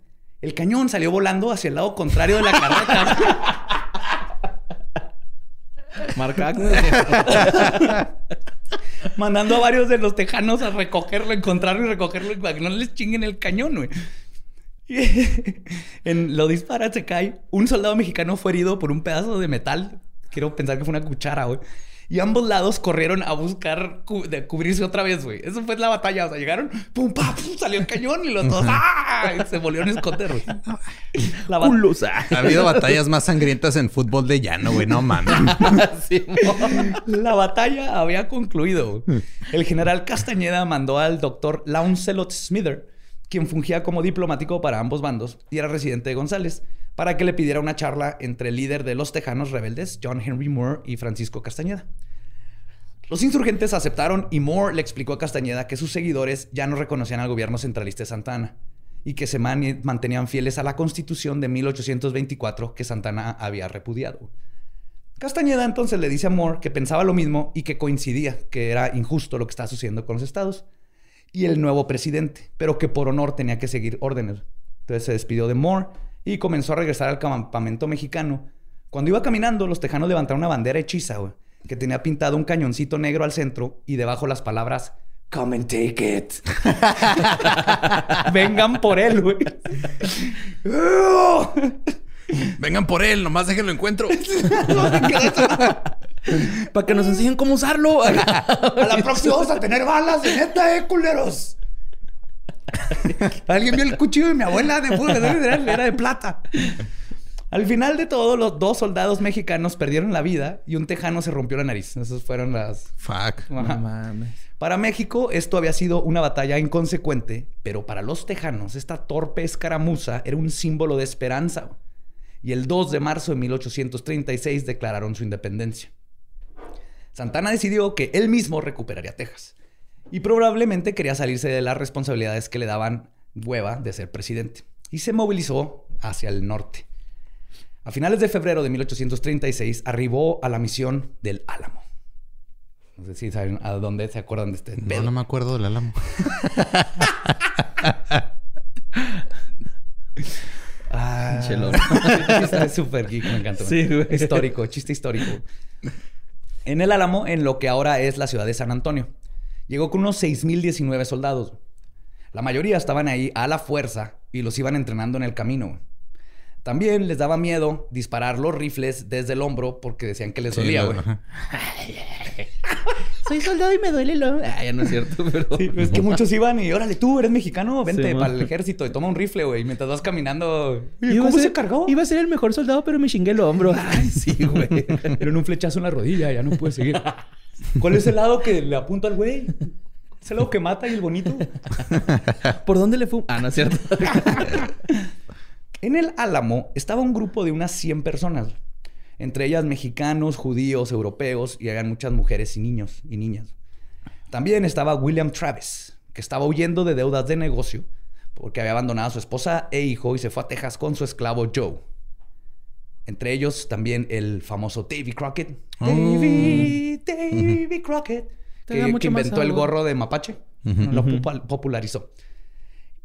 El cañón salió volando hacia el lado contrario de la carreta. Marca mandando a varios de los tejanos a recogerlo, encontrarlo y recogerlo para que no les chinguen el cañón, güey. En lo dispara, se cae. Un soldado mexicano fue herido por un pedazo de metal. Quiero pensar que fue una cuchara, güey. Y ambos lados corrieron a buscar cu- de cubrirse otra vez, güey. Eso fue la batalla. O sea, llegaron, pum, pa, pum, salió el cañón y los dos ¡ah! Y se volvieron a esconder, güey. La. Ha habido batallas más sangrientas en fútbol de llano, güey. No mames. La batalla había concluido. El general Castañeda mandó al doctor Launcelot Smither, quien fungía como diplomático para ambos bandos y era residente de González, para que le pidiera una charla entre el líder de los tejanos rebeldes, John Henry Moore, y Francisco Castañeda. Los insurgentes aceptaron y Moore le explicó a Castañeda que sus seguidores ya no reconocían al gobierno centralista de Santana y que se mantenían fieles a la constitución de 1824 que Santana había repudiado. Castañeda entonces le dice a Moore que pensaba lo mismo y que coincidía, que era injusto lo que estaba sucediendo con los estados y el nuevo presidente, pero que por honor tenía que seguir órdenes. Entonces se despidió de Moore y comenzó a regresar al campamento mexicano. Cuando iba caminando, los tejanos levantaron una bandera hechiza, güey, que tenía pintado un cañoncito negro al centro y debajo las palabras Come and take it. Vengan por él, güey. Vengan por él, nomás déjenlo encuentro. Para que nos enseñen cómo usarlo. A la próxima vamos a tener balas de neta, eh, culeros. Alguien vio el cuchillo de mi abuela de era de plata. Al final de todo, los dos soldados mexicanos perdieron la vida y un tejano se rompió la nariz. Esas fueron las. Fuck. No mames. Para México, esto había sido una batalla inconsecuente, pero para los tejanos, esta torpe escaramuza era un símbolo de esperanza. Y el 2 de marzo de 1836 declararon su independencia. Santana decidió que él mismo recuperaría Texas y probablemente quería salirse de las responsabilidades que le daban hueva de ser presidente y se movilizó hacia el norte. A finales de febrero de 1836 arribó a la misión del Álamo. No sé si saben a dónde se acuerdan de este No, pedo. no me acuerdo del álamo. Ah, chiste súper geek, me encanta. Sí, güey. Histórico, chiste histórico. En el Álamo, en lo que ahora es la ciudad de San Antonio, llegó con unos 6.019 soldados. La mayoría estaban ahí a la fuerza y los iban entrenando en el camino. También les daba miedo disparar los rifles desde el hombro porque decían que les dolía, güey. Ajá. Soy soldado y me duele el hombro. Ah, ya no es cierto, pero... Sí, es que muchos iban y, órale, tú eres mexicano, vente Sí, para el ejército y toma un rifle, güey. Mientras vas caminando. Iba a ¿Cómo ser- se cargó? Iba a ser el mejor soldado, pero me chingué el hombro. Ay, sí, güey. Pero en un flechazo en la rodilla, ya no puede seguir. ¿Cuál es el lado que le apunta al güey? ¿Es el lado que mata y el bonito? ¿Por dónde le fue? Ah, no es cierto. En el Álamo estaba un grupo de unas 100 personas. Entre ellas mexicanos, judíos, europeos y habían muchas mujeres y niños y niñas. También estaba William Travis, que estaba huyendo de deudas de negocio porque había abandonado a su esposa e hijo y se fue a Texas con su esclavo Joe. Entre ellos también el famoso Davy Crockett. Oh. Davy, Davy Crockett. Que, inventó el gorro de mapache. Lo popu- popularizó.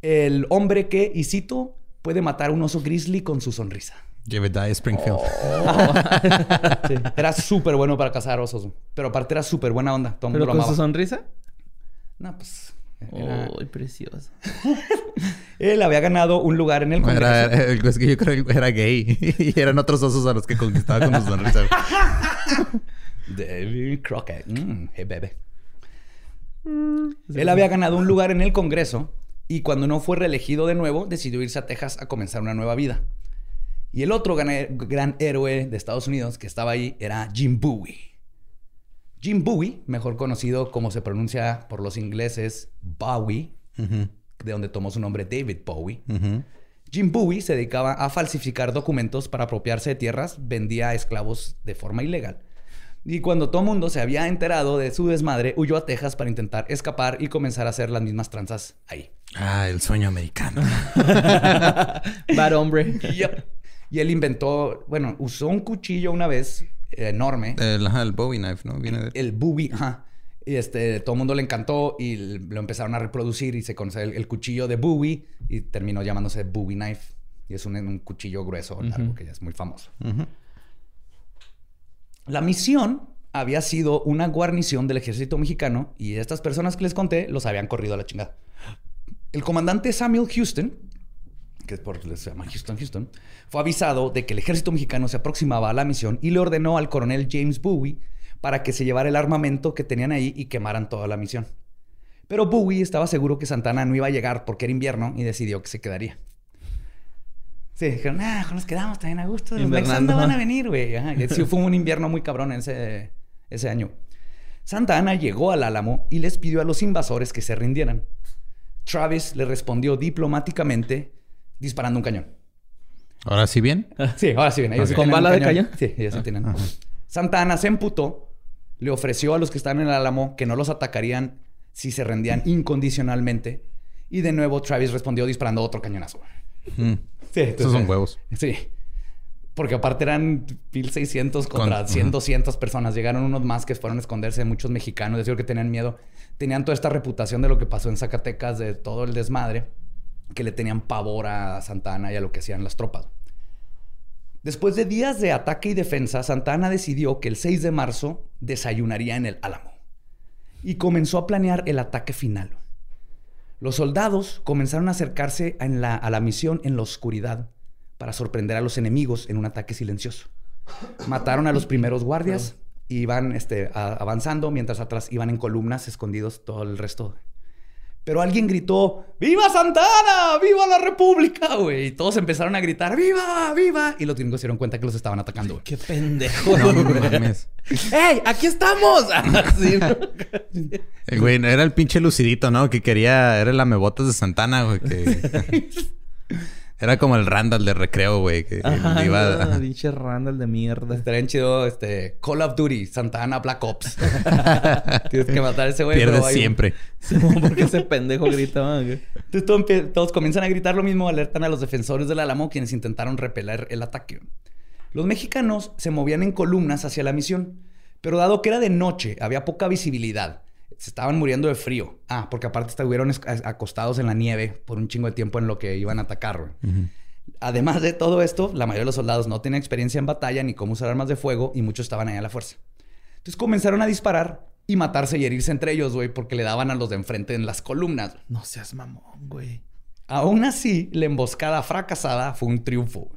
El hombre que, y cito, puede matar a un oso grizzly con su sonrisa. Jebediah Springfield. Sí. Era súper bueno para cazar osos. Pero aparte era súper buena onda. Todo ¿Pero mundo lo con su sonrisa? No, pues... era- Uy, precioso. Él había ganado un lugar en el Congreso. Era, era- es que yo creo que era gay. y eran otros osos a los que conquistaba con su sonrisa. David Crockett. Mm, hey, bebé. Él había ganado un lugar en el Congreso y cuando no fue reelegido de nuevo, decidió irse a Texas a comenzar una nueva vida. Y el otro gran, gran héroe de Estados Unidos que estaba ahí era Jim Bowie. Jim Bowie, mejor conocido como se pronuncia por los ingleses Bowie, de donde tomó su nombre David Bowie. Jim Bowie se dedicaba a falsificar documentos para apropiarse de tierras, vendía esclavos de forma ilegal. Y cuando todo mundo se había enterado de su desmadre, huyó a Texas para intentar escapar y comenzar a hacer las mismas tranzas ahí. Ah, el sueño americano. Bad hombre. Yep. Y él inventó, bueno, usó un cuchillo una vez enorme, El, ajá, el Bowie knife, ¿no? Viene de... el Bowie, ajá. Y este, todo el mundo le encantó y lo empezaron a reproducir y se conoce el, el cuchillo de Bowie y terminó llamándose Bowie knife. Y es un, un cuchillo grueso, largo, que ya es muy famoso. La misión había sido una guarnición del ejército mexicano y estas personas que les conté los habían corrido a la chingada. El comandante Samuel Houston, que por se llama Houston Houston, fue avisado de que el ejército mexicano se aproximaba a la misión y le ordenó al coronel James Bowie para que se llevara el armamento que tenían ahí y quemaran toda la misión. Pero Bowie estaba seguro que Santana no iba a llegar porque era invierno y decidió que se quedaría. Sí, dijeron, ah, nos quedamos también a gusto. Los van a venir, güey. Sí, fue un invierno muy cabrón ese, ese año. Santa Ana llegó al Álamo y les pidió a los invasores que se rindieran. Travis le respondió diplomáticamente disparando un cañón. Ahora sí bien. Sí, ahora sí. Ellos sí ¿Con bala de cañón? Sí, ellos sí tienen. Santa Ana se emputó, le ofreció a los que estaban en el Álamo que no los atacarían si se rendían incondicionalmente. Y de nuevo Travis respondió disparando otro cañonazo. Mm. Sí, Esos son huevos. Sí. Porque aparte eran 1600 contra Con- 100, ajá. 200 personas. Llegaron unos más que fueron a esconderse, muchos mexicanos, decían que tenían miedo. Tenían toda esta reputación de lo que pasó en Zacatecas, de todo el desmadre, que le tenían pavor a Santa Ana y a lo que hacían las tropas. Después de días de ataque y defensa, Santa Ana decidió que el 6 de marzo desayunaría en el Álamo y comenzó a planear el ataque final. Los soldados comenzaron a acercarse en la- a la misión en la oscuridad para sorprender a los enemigos en un ataque silencioso. Mataron a los primeros guardias y iban este, a- avanzando mientras atrás iban en columnas escondidos todo el resto. Pero alguien gritó, ¡Viva Santana! ¡Viva la República! güey! Y todos empezaron a gritar, ¡Viva! ¡Viva! Y los gringos se dieron cuenta que los estaban atacando. Qué pendejo. No mames. ¡Ey! ¡Aquí estamos! Así, ¿no? El güey era el pinche lucidito, ¿no? Que quería... Era el amebotas de Santana, güey. Que... era como el Randall de recreo, güey. Que Ajá, iba... no, pinche Randall de mierda. Estaría chido este, Call of Duty, Santana Black Ops. Tienes que matar a ese güey. Pierdes pero siempre. Simón, porque ese pendejo gritaba. güey. Entonces todo empie- todos comienzan a gritar lo mismo, alertan a los defensores del Álamo, quienes intentaron repeler el ataque. Los mexicanos se movían en columnas hacia la misión, pero dado que era de noche, había poca visibilidad. Se estaban muriendo de frío. Ah, porque aparte estuvieron es- acostados en la nieve por un chingo de tiempo en lo que iban a atacar. Además de todo esto, la mayoría de los soldados no tenían experiencia en batalla ni cómo usar armas de fuego y muchos estaban ahí a la fuerza. Entonces comenzaron a disparar y matarse y herirse entre ellos, güey, porque le daban a los de enfrente en las columnas. No seas mamón, güey. Aún así, la emboscada fracasada fue un triunfo.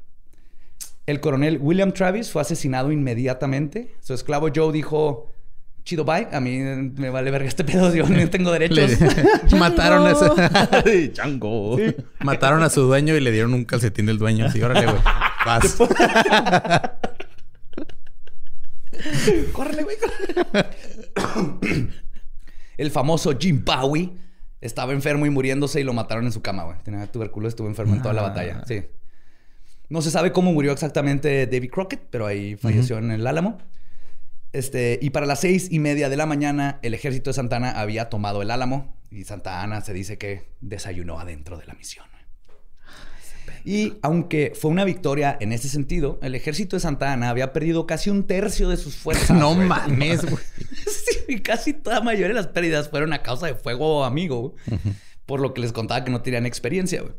El coronel William Travis fue asesinado inmediatamente. Su esclavo Joe dijo, chido, bye. A mí me vale verga este pedo. Yo no tengo derechos. Le- mataron a ese... Chango. Mataron a su dueño y le dieron un calcetín del dueño. Así, órale, güey. Vas. ¡Córrele, güey! córrele. El famoso Jim Bowie estaba enfermo y muriéndose y lo mataron en su cama, güey. Tenía tuberculosis, estuvo enfermo en toda la batalla. Sí. No se sabe cómo murió exactamente David Crockett, pero ahí falleció en el Álamo. Este, y para las seis y media de la mañana, el ejército de Santa Ana había tomado el Álamo y Santa Ana se dice que desayunó adentro de la misión. Y aunque fue una victoria en ese sentido, el ejército de Santa Ana había perdido casi un tercio de sus fuerzas. No güey. mames, güey. Sí, casi toda la mayoría de las pérdidas fueron a causa de fuego amigo, güey. Por lo que les contaba que no tenían experiencia, güey.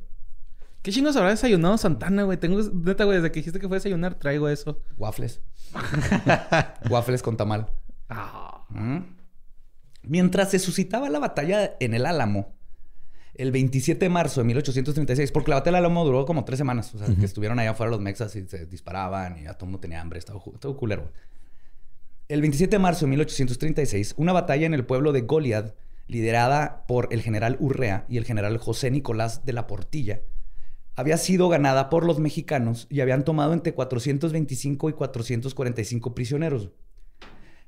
¿Qué chingos habrá desayunado Santana, güey? Tengo, neta, güey, desde que dijiste que fue a desayunar, traigo eso. Waffles. Waffles con tamal. Mm. Mientras se suscitaba la batalla en el Álamo, el 27 de marzo de 1836, porque la batalla del Álamo duró como tres semanas, o sea, que estuvieron allá afuera los mexas y se disparaban y ya todo el mundo tenía hambre, estaba todo culero. güey. El 27 de marzo de 1836, una batalla en el pueblo de Goliad, liderada por el general Urrea y el general José Nicolás de la Portilla, había sido ganada por los mexicanos y habían tomado entre 425 y 445 prisioneros.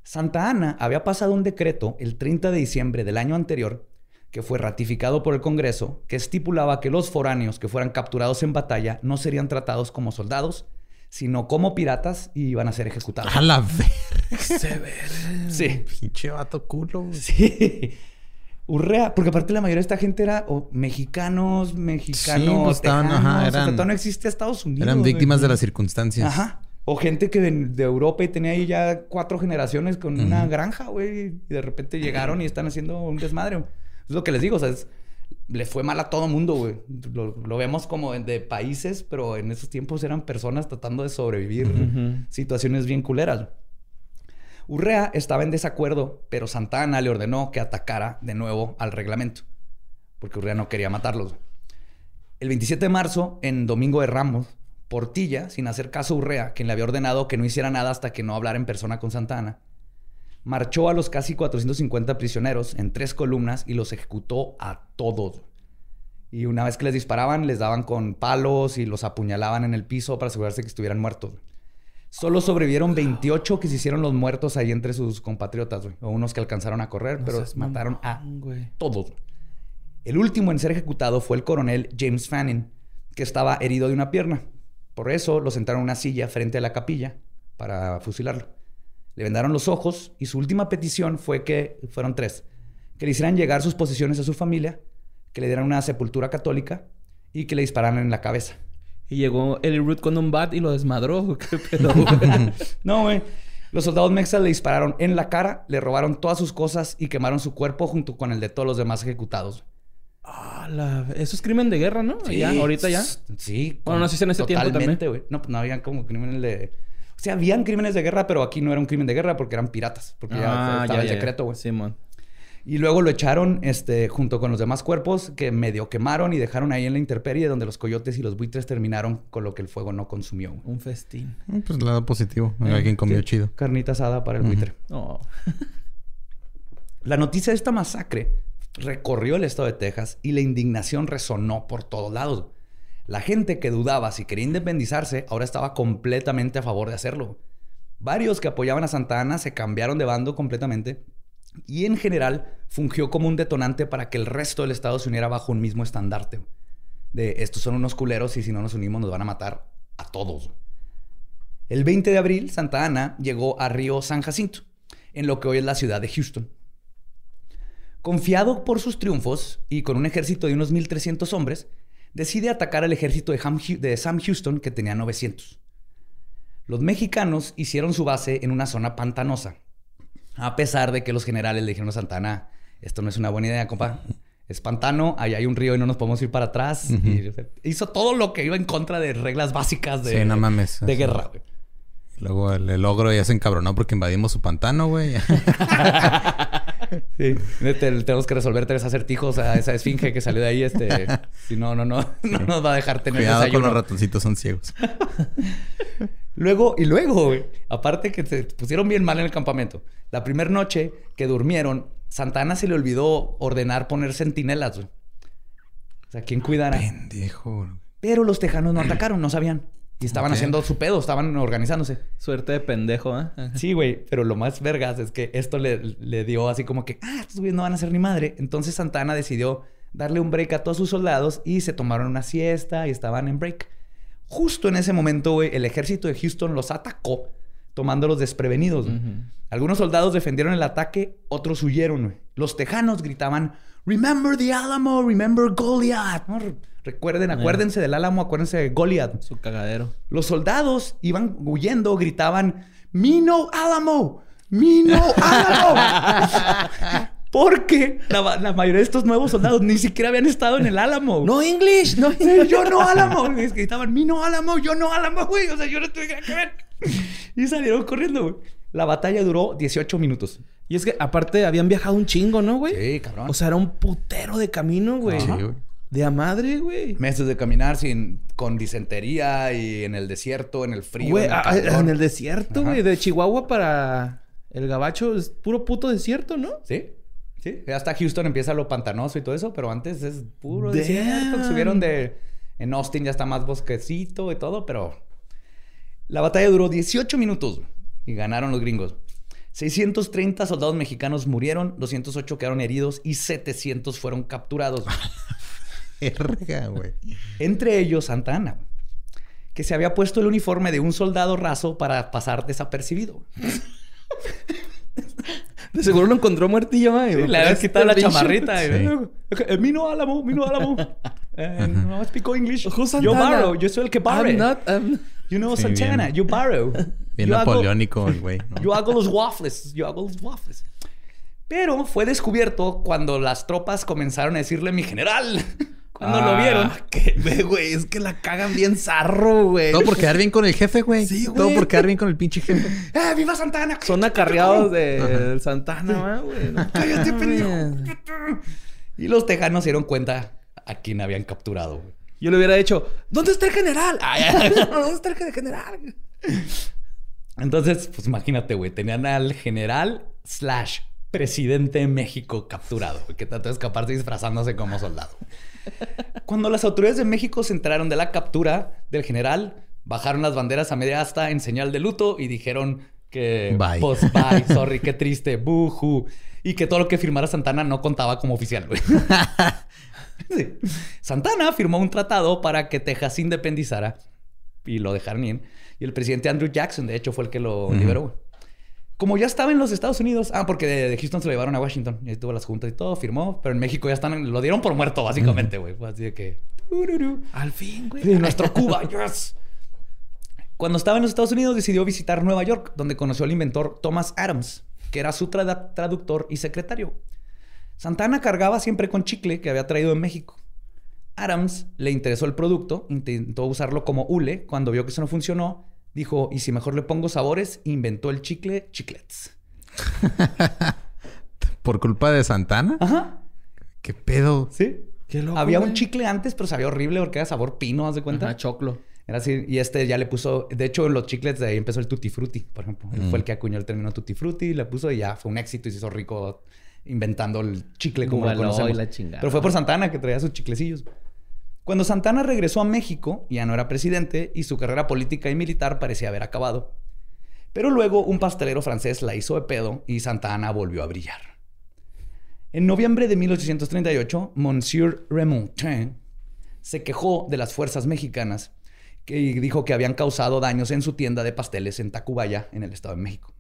Santa Ana había pasado un decreto el 30 de diciembre del año anterior, que fue ratificado por el Congreso, que estipulaba que los foráneos que fueran capturados en batalla no serían tratados como soldados, sino como piratas y iban a ser ejecutados. A la verga. Sí. Pinche vato culo. Sí. Urrea, porque aparte la mayoría de esta gente era o mexicanos, mexicanos, Sí, pues estaban, tejanos, ajá, o sea, eran- no existe Estados Unidos. Eran víctimas de las circunstancias. Ajá. O gente que de Europa y tenía ahí ya cuatro generaciones con una granja, güey. Y de repente llegaron y están haciendo un desmadre. Es lo que les digo, o sea, es- le fue mal a todo mundo, güey. Lo, lo vemos como de- de países, pero en esos tiempos eran personas tratando de sobrevivir situaciones bien culeras. Urrea estaba en desacuerdo, pero Santa Ana le ordenó que atacara de nuevo al reglamento, porque Urrea no quería matarlos. El 27 de marzo, en Domingo de Ramos, Portilla, sin hacer caso a Urrea, quien le había ordenado que no hiciera nada hasta que no hablara en persona con Santa Ana, marchó a los casi 450 prisioneros en tres columnas y los ejecutó a todos. Y una vez que les disparaban, les daban con palos y los apuñalaban en el piso para asegurarse que estuvieran muertos. Solo sobrevivieron 28 que se hicieron los muertos ahí entre sus compatriotas, güey. O unos que alcanzaron a correr, pero mataron a todos. El último en ser ejecutado fue el coronel James Fanning, que estaba herido de una pierna. Por eso lo sentaron en una silla frente a la capilla para fusilarlo. Le vendaron los ojos y su última petición fue que, fueron tres, que le hicieran llegar sus posesiones a su familia, que le dieran una sepultura católica y que le dispararan en la cabeza. Y llegó Eli Root con un bat y lo desmadró. ¿Qué pedo, güey? No, güey. Los soldados mexas le dispararon en la cara, le robaron todas sus cosas y quemaron su cuerpo junto con el de todos los demás ejecutados. Ah, la- Eso es crimen de guerra, ¿no? Ya, ahorita ya. Sí. Bueno, no sé si en ese tiempo Totalmente, güey. No, pues no habían como crímenes de... O sea, habían crímenes de guerra, pero aquí no era un crimen de guerra porque eran piratas. Porque ya estaba el secreto, güey. Simón. Y luego lo echaron este, junto con los demás cuerpos que medio quemaron y dejaron ahí en la intemperie donde los coyotes y los buitres terminaron con lo que el fuego no consumió. Un festín. Mm, Pues lado positivo. Alguien comió Sí, chido. Carnita asada para el buitre. Oh. La noticia de esta masacre recorrió el estado de Texas y la indignación resonó por todos lados. La gente que dudaba si quería independizarse ahora estaba completamente a favor de hacerlo. Varios que apoyaban a Santa Ana se cambiaron de bando completamente y en general fungió como un detonante para que el resto del estado se uniera bajo un mismo estandarte. De estos son unos culeros y si no nos unimos nos van a matar a todos. El 20 de abril, Santa Ana llegó a Río San Jacinto, en lo que hoy es la ciudad de Houston. Confiado por sus triunfos y con un ejército de unos 1.300 hombres, decide atacar al ejército de, de Sam Houston, que tenía 900. Los mexicanos hicieron su base en una zona pantanosa, a pesar de que los generales le dijeron a Santana, esto no es una buena idea, compa. Es pantano, ahí hay un río y no nos podemos ir para atrás. Y hizo todo lo que iba en contra de reglas básicas de, Sí, no mames. de guerra. güey. Luego el, el ogro ya se encabronó porque invadimos su pantano, güey. Sí. Te- tenemos que resolver tres acertijos a esa esfinge que salió de ahí. Este, si no, no, no, no nos va a dejar tener Cuidado con los ratoncitos, son ciegos. Luego, y luego, güey, aparte que se pusieron bien mal en el campamento. La primera noche que durmieron, Santana se le olvidó ordenar poner centinelas, güey. O sea, ¿quién cuidara? Pendejo. Pero los tejanos no atacaron, no sabían. Y estaban haciendo su pedo, estaban organizándose. Suerte de pendejo, ¿eh? Sí, güey, pero lo más vergas es que esto le, le dio así como que, ah, estos güeyes no van a ser ni madre. Entonces Santana decidió darle un break a todos sus soldados y se tomaron una siesta y estaban en break. Justo en ese momento, güey, el ejército de Houston los atacó, tomándolos desprevenidos. Algunos soldados defendieron el ataque, otros huyeron. güey. Los tejanos gritaban, Remember the Alamo, remember Goliath. Recuerden, acuérdense del Álamo, acuérdense de Goliath. Su cagadero. Los soldados iban huyendo, gritaban, Mino Álamo, Mino Álamo. Porque la, la mayoría de estos nuevos soldados ni siquiera habían estado en el Álamo. No English, no Sí, yo no Álamo. Es que gritaban, mi no Álamo, yo no Álamo, güey. O sea, yo no tuve que ver. Y salieron corriendo, güey. La batalla duró 18 minutos. Y es que aparte habían viajado un chingo, ¿no, güey? Sí, cabrón. O sea, era un putero de camino, güey. Sí, güey. De a madre, güey. Meses de caminar sin, con disentería y en el desierto, en el frío. Güey, en el a- a- calor. en el desierto, Ajá. güey. De Chihuahua para el gabacho es puro puto desierto, ¿no? Sí, sí. Hasta Houston empieza lo pantanoso y todo eso, pero antes es puro Damn. desierto. Subieron de... En Austin ya está más bosquecito y todo, pero... La batalla duró 18 minutos y ganaron los gringos. 630 soldados mexicanos murieron, 208 quedaron heridos y 700 fueron capturados. Verga, güey. Entre ellos Santa Ana, que se había puesto el uniforme de un soldado raso para pasar desapercibido. De seguro lo encontró muertillo, güey. Le habías quitado la chamarrita. Sí. Eh, Mino Álamo, Mino Álamo. Eh, no speak English. Who's Yo borrow. Yo soy el que barre. I'm not, I'm- You know Sí, Santana. bien. You borrow. Bien Yo hago- napoleónico el güey. ¿no? Yo hago los waffles. Yo hago los waffles. Pero fue descubierto cuando las tropas comenzaron a decirle mi general. Cuando lo Ah, vieron. que- güey, es que la cagan bien zarro, güey. Todo por quedar bien con el jefe, güey. Sí, güey. Todo por quedar bien con el pinche jefe. ¡Eh, viva Santana! Son acarreados de Santana, ¿va, güey. No ¡Cállate, pendejo! mames. Y los tejanos se dieron cuenta a quién habían capturado. güey. Yo le hubiera dicho, ¿dónde está el general? Ay, ay, ¿Dónde está el general? Entonces, pues imagínate, güey. Tenían al general slash presidente de México capturado, güey, que trató de escaparse disfrazándose como soldado. Cuando las autoridades de México se enteraron de la captura del general, bajaron las banderas a media asta en señal de luto y dijeron que... Bye. Pues bye, sorry, qué triste, buju. Y que todo lo que firmara Santana no contaba como oficial, güey. Sí. Santana firmó un tratado para que Texas se independizara y lo dejaron ir. Y el presidente Andrew Jackson, de hecho, fue el que lo liberó. Como ya estaba en los Estados Unidos, ah, porque de, de Houston se lo llevaron a Washington y ahí tuvo las juntas y todo, firmó, pero en México ya están, lo dieron por muerto, básicamente, güey. Así de que. Al fin, güey. Sí, nuestro Cuba, yes. Cuando estaba en los Estados Unidos, decidió visitar Nueva York, donde conoció al inventor Thomas Adams, que era su traductor y secretario. Santana cargaba siempre con chicle que había traído en México. Adams le interesó el producto, intentó usarlo como hule. Cuando vio que eso no funcionó, dijo: ¿Y si mejor le pongo sabores? Inventó el chicle chiclets. ¿Por culpa de Santana? Ajá. ¿Qué pedo? Sí. Qué loco, Había un chicle antes, pero sabía horrible porque era sabor pino, ¿haz de cuenta? Ajá, choclo. Era así, y este ya le puso, de hecho, los chiclets de ahí empezó el Tutti Frutti, por ejemplo. Él fue el que acuñó el término Tutti Frutti, le puso y ya fue un éxito y se hizo rico inventando el chicle como lo conocemos. y la chingada. Pero fue por Santana que traía sus chiclecillos. Cuando Santana regresó a México, ya no era presidente y su carrera política y militar parecía haber acabado. Pero luego un pastelero francés la hizo de pedo y Santana volvió a brillar. En noviembre de 1838, Monsieur Remontin se quejó de las fuerzas mexicanas y dijo que habían causado daños en su tienda de pasteles en Tacubaya, en el Estado de México.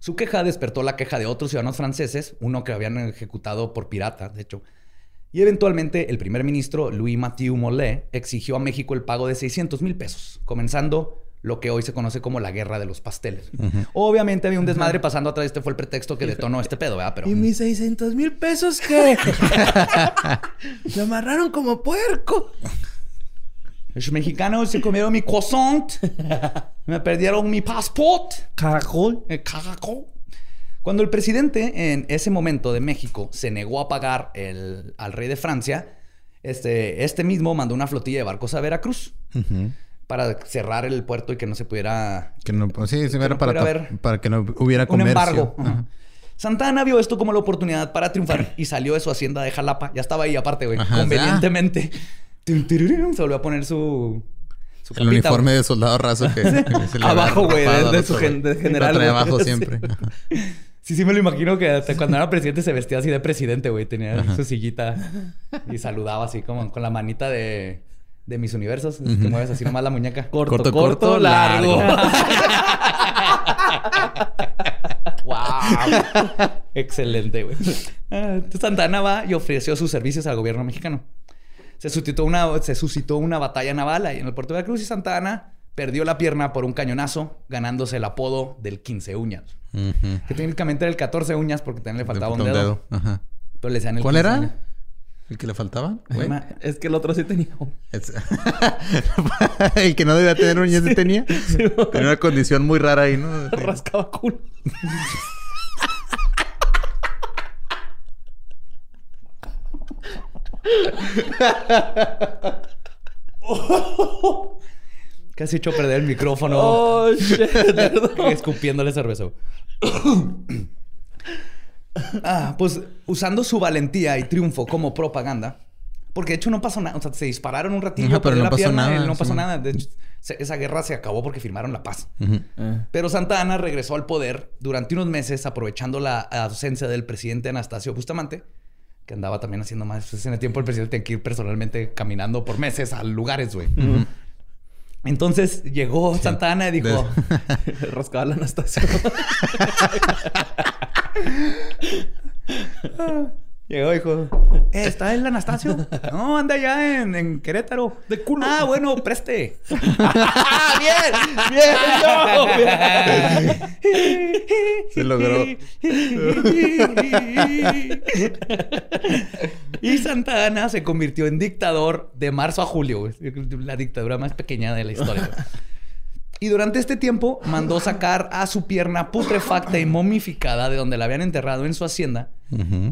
Su queja despertó la queja de otros ciudadanos franceses, uno que habían ejecutado por pirata, de hecho. Y eventualmente el primer ministro Louis Mathieu Mollet exigió a México el pago de 600 mil pesos, comenzando lo que hoy se conoce como la guerra de los pasteles. Obviamente había un desmadre pasando atrás, este fue el pretexto que detonó este pedo, ¿verdad? Pero... ¿Y mis 600 mil pesos qué? Me amarraron como puerco. Los mexicanos se comieron mi croissant, me perdieron mi passport. Caracol. El caracol. Cuando el presidente en ese momento de México se negó a pagar el- al rey de Francia, este, este mismo mandó una flotilla de barcos a Veracruz. para cerrar el puerto y que no se pudiera Que no, pues sí, Que no para, haber para que no hubiera un comercio. embargo. Ajá. Ajá. Santa Ana vio esto como la oportunidad para triunfar y salió de su hacienda de Jalapa. Ya estaba ahí aparte, güey. Ajá, Convenientemente. Se volvió a poner su... su El capita, uniforme güey. de soldado raso que, se le Abajo, güey, de- su gen- de general, Lo abajo siempre. Sí, sí me lo imagino que hasta cuando era presidente se vestía así de presidente, güey. Tenía su sillita y saludaba así como con la manita de, de mis universos. Que mueves así nomás la muñeca. Corto, Corto, corto, corto, largo. ¡Wow! Excelente, güey. Ah, Santana va y ofreció sus servicios al gobierno mexicano. Se suscitó una, se suscitó una batalla naval ahí en el puerto de Veracruz y Santa Ana perdió la pierna por un cañonazo, ganándose el apodo del 15 uñas. Que técnicamente era el 14 uñas porque también le faltaba un dedo. Ajá. Pero le el ¿Cuál 15 era? ¿El que le faltaba? güey? Es que el otro sí tenía. Es- el que no debía tener uñas sí tenía. Tenía una condición muy rara ahí, ¿no? Rascaba culo. Casi echó a perder el micrófono. Oh, shit. perdón. escupiéndole cerveza. ah, pues usando su valentía y triunfo como propaganda. Porque de hecho no pasó nada. O sea, se dispararon un ratillo, Ajá, pero perdió no la pasó pierna y nada, no pasó sí. nada. De hecho, se- esa guerra se acabó porque firmaron la paz. Ah. Pero Santa Ana regresó al poder durante unos meses aprovechando la ausencia del presidente Anastasio Bustamante, que andaba también haciendo más. Pues en el tiempo el presidente tenía que ir personalmente caminando por meses a lugares, güey. Entonces llegó Santa Ana y dijo... Rascaba la Anastasia. Llegó y dijo, "Eh, ¿está el Anastasio? No, anda allá en, en Querétaro. De culo. Ah, bueno, preste. ¡Ah, bien! ¡Bien! Se logró. y Santa Ana se convirtió en dictador de marzo a julio. La dictadura más pequeña de la historia. Y durante este tiempo mandó sacar a su pierna putrefacta y momificada de donde la habían enterrado en su hacienda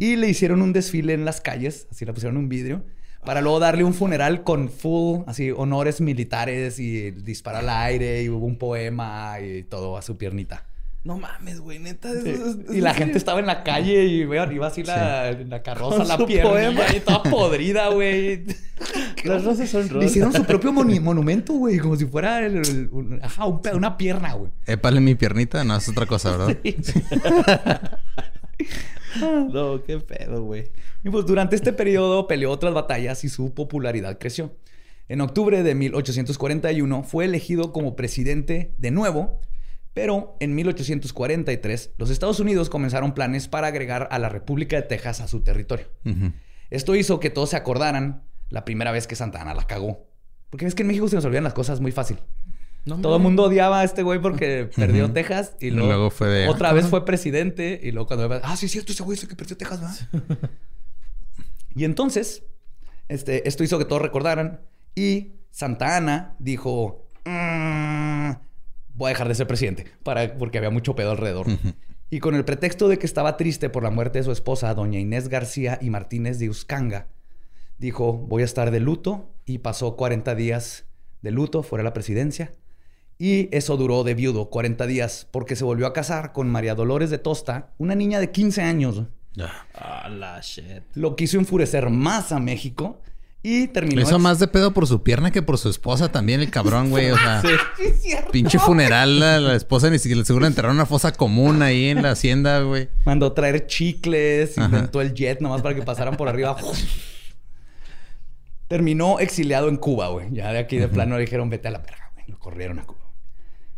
y le hicieron un desfile en las calles, así le pusieron un vidrio, para luego darle un funeral con full, así, honores militares y disparar al aire y hubo un poema y todo a su piernita. No mames, güey, neta. es- Y la ¿en gente estaba en la calle y güey, arriba así la, la carroza, Con la pierna y toda podrida, güey. Las rosas son rosas. hicieron su propio monumento, güey, como si fuera el- el- un- ajá, un una pierna, güey. Épale mi piernita. No, es otra cosa, ¿verdad? No, qué pedo, güey. Y pues durante este periodo peleó otras batallas y su popularidad creció. En octubre de 1841 fue elegido como presidente de nuevo, pero en 1843 los Estados Unidos comenzaron planes para agregar a la República de Texas a su territorio. Esto hizo que todos se acordaran la primera vez que Santa Ana la cagó. Porque es que en México se nos olvidan las cosas muy fácil. No, Todo el mundo odiaba a este güey porque perdió. Texas y Y luego, luego fue de, otra vez fue presidente y luego cuando ah sí es cierto ese güey es el que perdió Texas ¿verdad? y entonces este esto hizo que todos recordaran y Santa Ana dijo "Mm, voy a dejar de ser presidente para porque había mucho pedo alrededor y con el pretexto de que estaba triste por la muerte de su esposa doña Inés García y Martínez de Uscanga dijo voy a estar de luto y pasó 40 días de luto fuera de la presidencia y eso duró de viudo 40 días porque se volvió a casar con María Dolores de Tosta, una niña de 15 años. Ah, la shit. Lo quiso enfurecer más a México y terminó... Lo hizo más de pedo por su pierna que por su esposa también, el cabrón, güey. O sea, pinche funeral, la, la esposa ni siquiera seguro enterraron una fosa común ahí en la hacienda, güey. Mandó traer chicles, Ajá. inventó el jet nomás para que pasaran por arriba. Terminó exiliado en Cuba, güey. Ya de aquí de plano le dijeron, vete a la verga, güey. Lo corrieron a Cuba.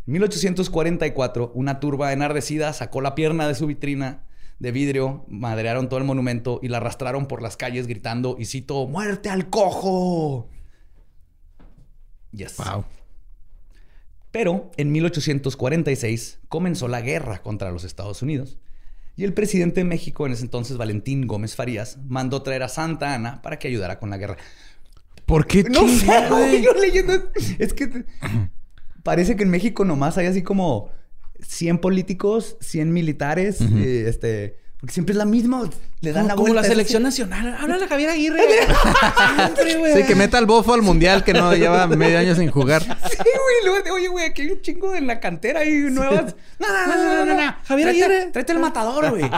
En 1844, una turba enardecida sacó la pierna de su vitrina de vidrio, madrearon todo el monumento y la arrastraron por las calles gritando, y cito, ¡muerte al cojo! Yes. Wow. Pero en 1846 comenzó la guerra contra los Estados Unidos y el presidente de México en ese entonces, Valentín Gómez Farías, mandó traer a Santa Ana para que ayudara con la guerra. ¿Por qué No sé, yo leyendo... Es que parece que en México nomás hay así como 100 políticos, 100 militares, eh, este, Porque siempre es la misma. Le dan Como, la como vuelta. la es selección nacional. Háblale a Javier Aguirre. Siempre, güey. Sí, que meta al bofo al mundial que no lleva medio año sin jugar. Sí, güey. Luego de, oye, güey, aquí hay un chingo en la cantera y nuevas. No, no, no, no, no, no. Javier Tráete- Aguirre. Tráete el matador, güey.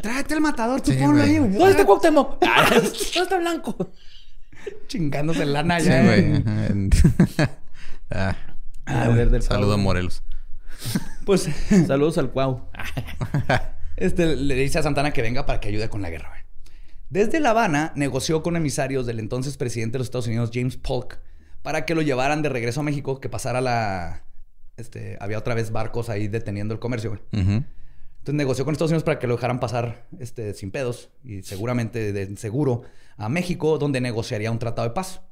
Tráete el matador, tú Sí, ponlo güey. ahí, güey. ¿Dónde está Cuauhtémoc? ¿Dónde está Blanco? Chingándose el lana Sí, ya. güey. Ajá, en- Ah, A ver, del Saludo a. Morelos. Pues Saludos al Cuau. este, le dice a Santana que venga para que ayude con la guerra. Desde La Habana negoció con emisarios del entonces presidente de los Estados Unidos, James Polk, para que lo llevaran de regreso a México, que pasara la... Este, había otra vez barcos ahí deteniendo el comercio, güey. Entonces negoció con Estados Unidos para que lo dejaran pasar este, sin pedos y seguramente de seguro a México, donde negociaría un tratado de paz.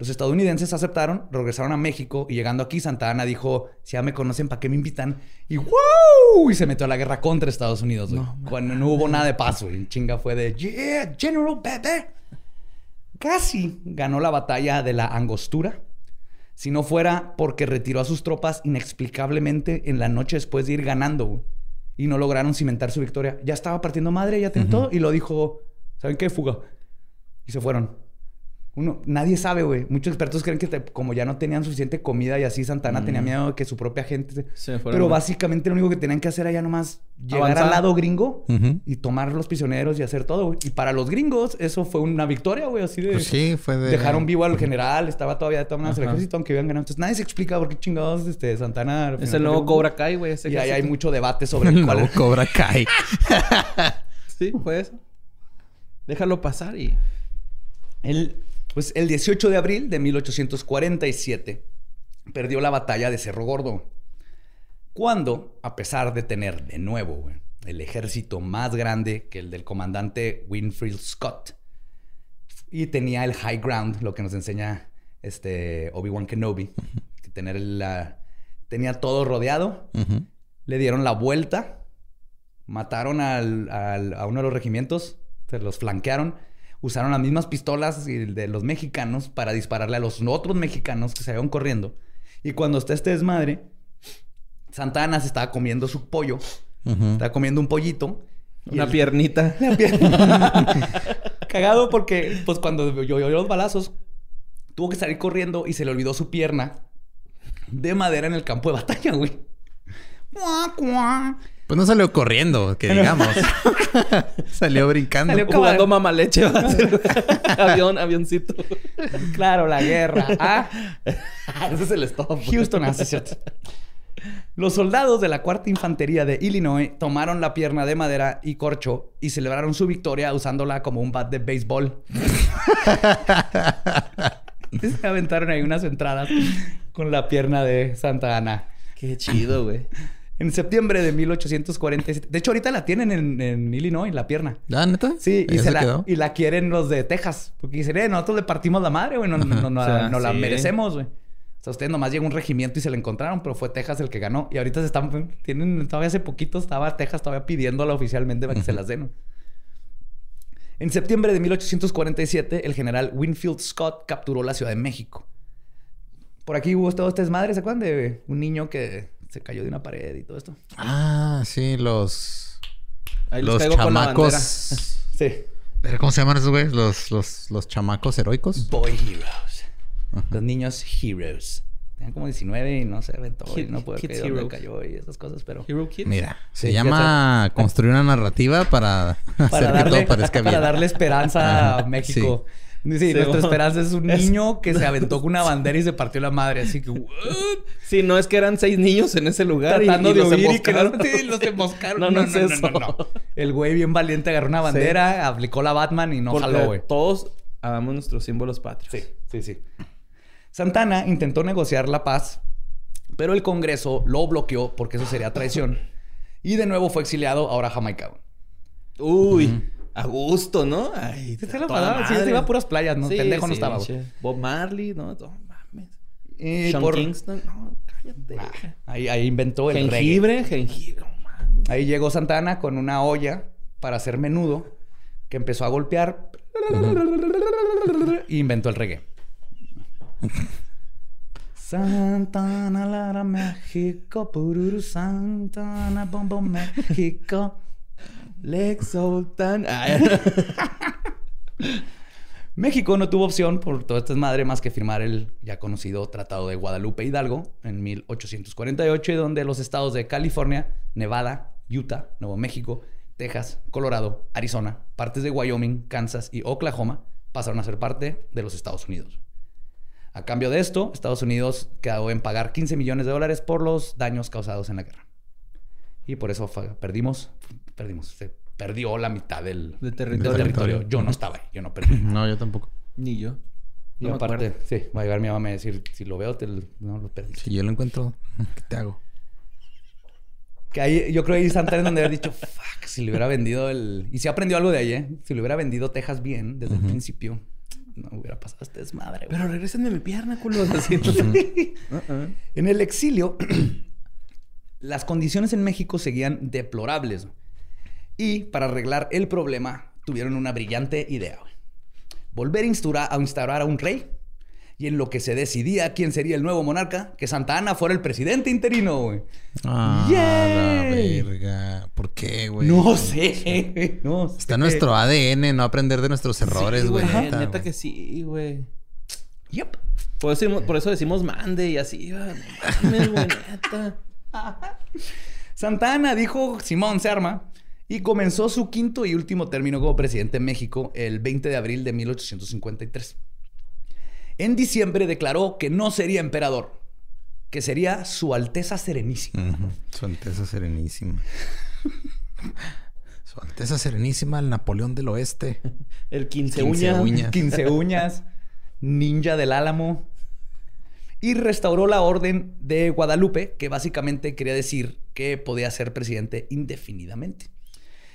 Los estadounidenses aceptaron, regresaron a México y llegando aquí, Santa Ana dijo: Si ya me conocen, ¿para qué me invitan? Y ¡wow! Y se metió a la guerra contra Estados Unidos. Cuando no hubo nada de paz, güey. Chinga fue de Yeah, General Bebe. Casi ganó la batalla de la Angostura. Si no fuera porque retiró a sus tropas inexplicablemente en la noche después de ir ganando, güey. Y no lograron cimentar su victoria. Ya estaba partiendo madre, ya todo. Y lo dijo, ¿saben qué? Fuga. Y se fueron. Uno, nadie sabe, güey. Muchos expertos creen que te- como ya no tenían suficiente comida y así, Santana tenía miedo de que su propia gente... se- fueron, Pero básicamente lo único que tenían que hacer era ya nomás llegar Avanzar. al lado gringo y tomar los prisioneros y hacer todo, güey. Y para los gringos eso fue una victoria, güey. Así de... Pues sí, fue de... Dejaron vivo al general, estaba todavía de todas maneras el ejército, aunque habían ganado. Entonces nadie se explica por qué chingados este, Santana... Es el nuevo. Cobra Kai, güey. Y ahí hay mucho debate sobre El cuál nuevo Cobra Kai. Sí, fue eso. Déjalo pasar y... El, pues el 18 de abril de 1847 perdió la batalla de Cerro Gordo. Cuando, a pesar de tener de nuevo el ejército más grande que el del comandante Winfield Scott y tenía el high ground, lo que nos enseña este Obi-Wan Kenobi, que tener la, tenía todo rodeado, le dieron la vuelta, mataron al- al- a uno de los regimientos, se los flanquearon, usaron las mismas pistolas y de los mexicanos para dispararle a los otros mexicanos que se iban corriendo. Y cuando está este desmadre, Santa Ana se estaba comiendo su pollo, Ujú. estaba comiendo un pollito. Una el- piernita. la pierna. Cagado porque, pues, cuando yo los balazos, tuvo que salir corriendo y se le olvidó su pierna de madera en el campo de batalla, güey. Pues no salió corriendo, que digamos. salió brincando. Salió Jugando mamaleche. Avión, avioncito. Claro, la guerra. Ah, Ese es el stop. Houston, ah, sí, es cierto. Los soldados de la cuarta infantería de Illinois tomaron la pierna de madera y corcho y celebraron su victoria usándola como un bat de béisbol. Se aventaron ahí unas entradas con la pierna de Santa Ana. Qué chido, güey. En septiembre de 1847. De hecho, ahorita la tienen en, en Illinois, la pierna. ¿Ah, neta? Sí, y, ¿Ya se se la, y la quieren los de Texas. Porque dicen, eh, nosotros le partimos la madre, güey. No, no, no, no, O sea, no la sí. merecemos, güey. O sea, ustedes nomás llegó un regimiento y se la encontraron, pero fue Texas el que ganó. Y ahorita se están... Tienen... Todavía hace poquito estaba Texas todavía pidiéndola oficialmente para que se las den. En septiembre de 1847, el general Winfield Scott capturó la Ciudad de México. Por aquí hubo todo este desmadre. ¿Se acuerdan de un niño que se cayó de una pared y todo esto? Ah, sí, los... Ahí los caigo con la bandera. chamacos... Sí. ¿Pero ¿Cómo se llaman esos güeyes? Los, los, los chamacos heroicos. Boy Heroes. Los niños Heroes. Tenían como 19 y no se aventó y Kid- no puede creer dónde cayó y esas cosas, pero... Hero Kids. Mira, se Sí, llama construir una narrativa para, hacer que todo parezca para bien. darle esperanza a México. Sí, Sí, nuestra bueno. esperanza es un niño que se aventó con una bandera y se partió la madre. Así que, ¿what? Sí, no es que eran seis niños en ese lugar. tratando y de los y que no, sí, los emboscaron. No, no es eso. El güey bien valiente agarró una bandera, aplicó la Batman y no Porque jaló, güey. todos amamos nuestros símbolos patrios. Sí, sí, sí. Santana intentó negociar la paz, pero el Congreso lo bloqueó porque eso sería traición. Y de nuevo fue exiliado ahora a Jamaica. Uy, a gusto, ¿no? Ay, se la sí, se iba a puras playas, ¿no? Sí, Pendejo no estaba, güey. Bob Marley, ¿no? No mames. Y Sean por- Kingston, no, cállate. Ah, ahí, ahí inventó el reggae. jengibre, jengibre, no mames. Ahí llegó Santana con una olla para hacer menudo que empezó a golpear y inventó el reggae. Santana, Lara, México, Pururu, Santana, Bombo, México. Lex Sultan. Ah, México no tuvo opción por toda esta madre más que firmar el ya conocido Tratado de Guadalupe Hidalgo en 1848, donde los estados de California, Nevada, Utah, Nuevo México, Texas, Colorado, Arizona, partes de Wyoming, Kansas y Oklahoma pasaron a ser parte de los Estados Unidos. A cambio de esto, Estados Unidos quedó en pagar 15 millones de dólares por los daños causados en la guerra. Y por eso perdimos, perdimos, se perdió la mitad del, De del territorio. Yo no estaba ahí, yo no perdí. No, yo tampoco. Ni yo. Y No aparte, sí, va a llegar mi mamá a decir, si lo veo, te lo- no lo perdí. Si yo lo encuentro, ¿qué te hago? Que ahí, yo creo que ahí Santa Ana donde haber dicho, fuck, si le hubiera vendido el... Y si aprendió algo de ahí, ¿eh? Si le hubiera vendido Texas bien desde el principio, no hubiera pasado este desmadre. güey. Pero regrésenme mi pierna, culos. Así. Uh-uh. En el exilio, las condiciones en México seguían deplorables. Y para arreglar el problema, tuvieron una brillante idea. güey. Volver a instaurar, a instaurar a un rey. Y en lo que se decidía quién sería el nuevo monarca, que Santa Ana fuera el presidente interino, güey. Ah, ¡Yay! la verga. ¿Por qué, güey? No sé, no sé. Está en nuestro ADN, no aprender de nuestros errores, Sí, güey. Neta, neta, güey. que sí, güey. Yep. Por eso, decimos- por eso decimos mande y así. mames, güey, neta. Santa Ana dijo, Simón se arma, y comenzó su quinto y último término como presidente de México el 20 de abril de 1853. En diciembre declaró que no sería emperador, que sería su Alteza Serenísima. Su Alteza Serenísima. Su Alteza Serenísima, el Napoleón del Oeste. El 15, 15 uña. uñas. 15 uñas, ninja del álamo. Y restauró la orden de Guadalupe, que básicamente quería decir que podía ser presidente indefinidamente.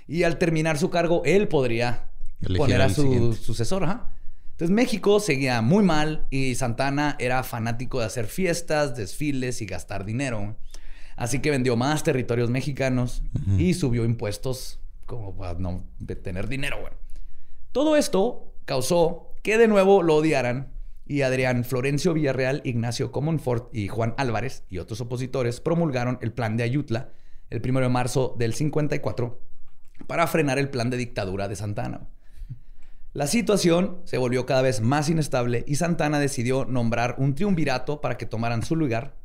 Y al terminar su cargo, él podría Elegir poner a su siguiente. sucesor. ajá. Entonces México seguía muy mal y Santana era fanático de hacer fiestas, desfiles y gastar dinero. Así que vendió más territorios mexicanos y subió impuestos como para no tener dinero. Todo esto causó que de nuevo lo odiaran y Adrián Florencio Villarreal, Ignacio Comonfort y Juan Álvarez y otros opositores promulgaron el plan de Ayutla el 1 de marzo del 54 para frenar el plan de dictadura de Santana. La situación se volvió cada vez más inestable y Santana decidió nombrar un triunvirato para que tomaran su lugar.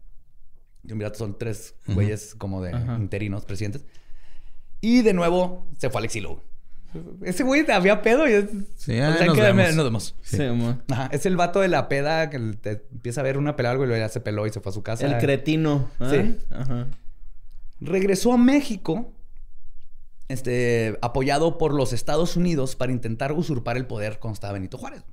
Triunvirato son tres güeyes como de interinos presidentes. Y de nuevo se fue al exilio. Ese güey había pedo y es... Sí, o ahí sea, nos que vemos. nos vemos. Sí, amor. Ajá, es el vato de la peda que te empieza a ver una pelea algo y luego ya se peló y se fue a su casa. El cretino. ¿ah? Sí. Ajá. Regresó a México, este, apoyado por los Estados Unidos para intentar usurpar el poder estaba Benito Juárez.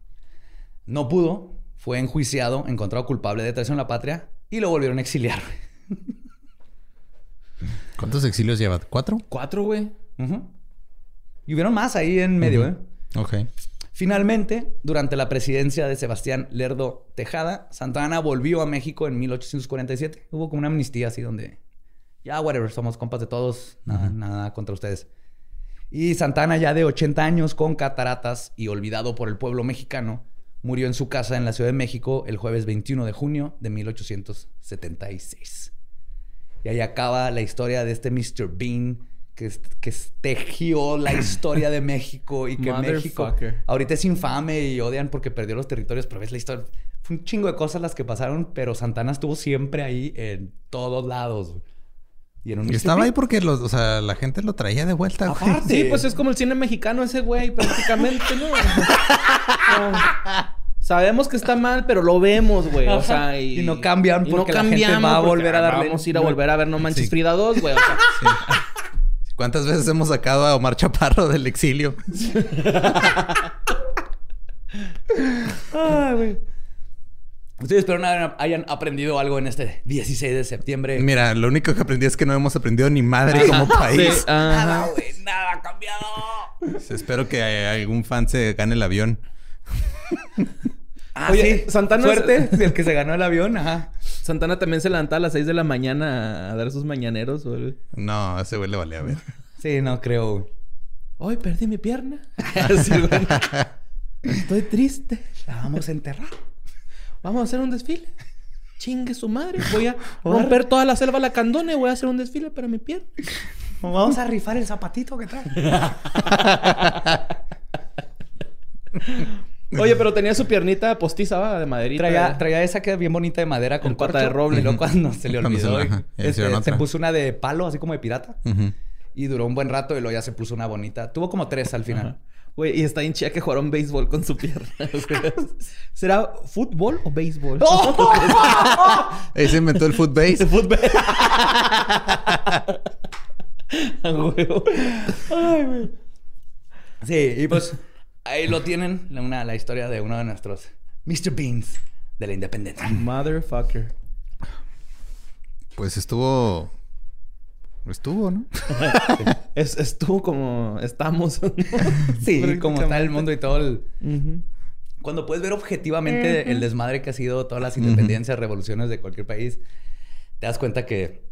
No pudo, fue enjuiciado, encontrado culpable de traición a la patria y lo volvieron a exiliar. ¿Cuántos exilios lleva? ¿Cuatro? Cuatro, güey. Y hubieron más ahí en medio, ¿eh? Ok. Finalmente, durante la presidencia de Sebastián Lerdo Tejada, Santa Ana volvió a México en 1847. Hubo como una amnistía así donde ya, whatever, somos compas de todos, nada, nada contra ustedes. Y Santa Ana, ya de 80 años, con cataratas y olvidado por el pueblo mexicano, murió en su casa en la Ciudad de México el jueves 21 de junio de 1876. Y ahí acaba la historia de este Mr. Bean que, que tejió la historia de México y que México ahorita es infame y odian porque perdió los territorios, pero ves la historia. Fue un chingo de cosas las que pasaron, pero Santana estuvo siempre ahí en todos lados. Y un estaba ahí porque los, o sea, la gente lo traía de vuelta, güey. Aparte. Sí, pues es como el cine mexicano ese güey, prácticamente, ¿no? No. Sabemos que está mal, pero lo vemos, güey. O sea, y... Y no cambian y no porque la gente cambiamos va a porque, volver a darle- Vamos a ir a volver a ver No Manches Sí. Frida 2, güey. O sea, ¿Cuántas veces hemos sacado a Omar Chaparro del exilio? Ay, güey. Ustedes espero hayan, hayan aprendido algo en este 16 de septiembre. Mira, lo único que aprendí es que no hemos aprendido ni madre como país. sí. Nada, güey. Nada ha cambiado. Espero que algún fan se gane el avión. Ah, Oye, sí. Santana- Suerte. El que se ganó el avión. Ajá. Santana también se levantaba a las 6 de la mañana a dar sus mañaneros, güey. No, a ese güey le valía ver. Sí, no creo. güey. Hoy perdí mi pierna. Sí. Estoy triste. La vamos a enterrar. Vamos a hacer un desfile. Chingue su madre. Voy a romper toda la selva lacandone. Voy a hacer un desfile para mi pierna. Vamos a rifar el zapatito que trae. Oye, pero tenía su piernita postiza, ¿va? De maderita. Traía, traía esa que es bien bonita de madera con pata de roble. Y luego cuando se le se olvidó, este, se puso una de palo, así como de pirata. Y duró un buen rato y luego ya se puso una bonita. Tuvo como tres al final. Güey, y está bien chida que jugaron béisbol con su pierna. ¿Será fútbol o béisbol? Ahí se inventó el footbase. A huevo. Ay, güey. Sí, y pues ahí lo tienen, una, la historia de uno de nuestros Mr. Beans de la independencia. Motherfucker. Pues estuvo. Estuvo, ¿no? Es, estuvo como estamos. Sí, como está el mundo y todo el... Cuando puedes ver objetivamente el desmadre que ha sido todas las independencias, revoluciones de cualquier país, te das cuenta que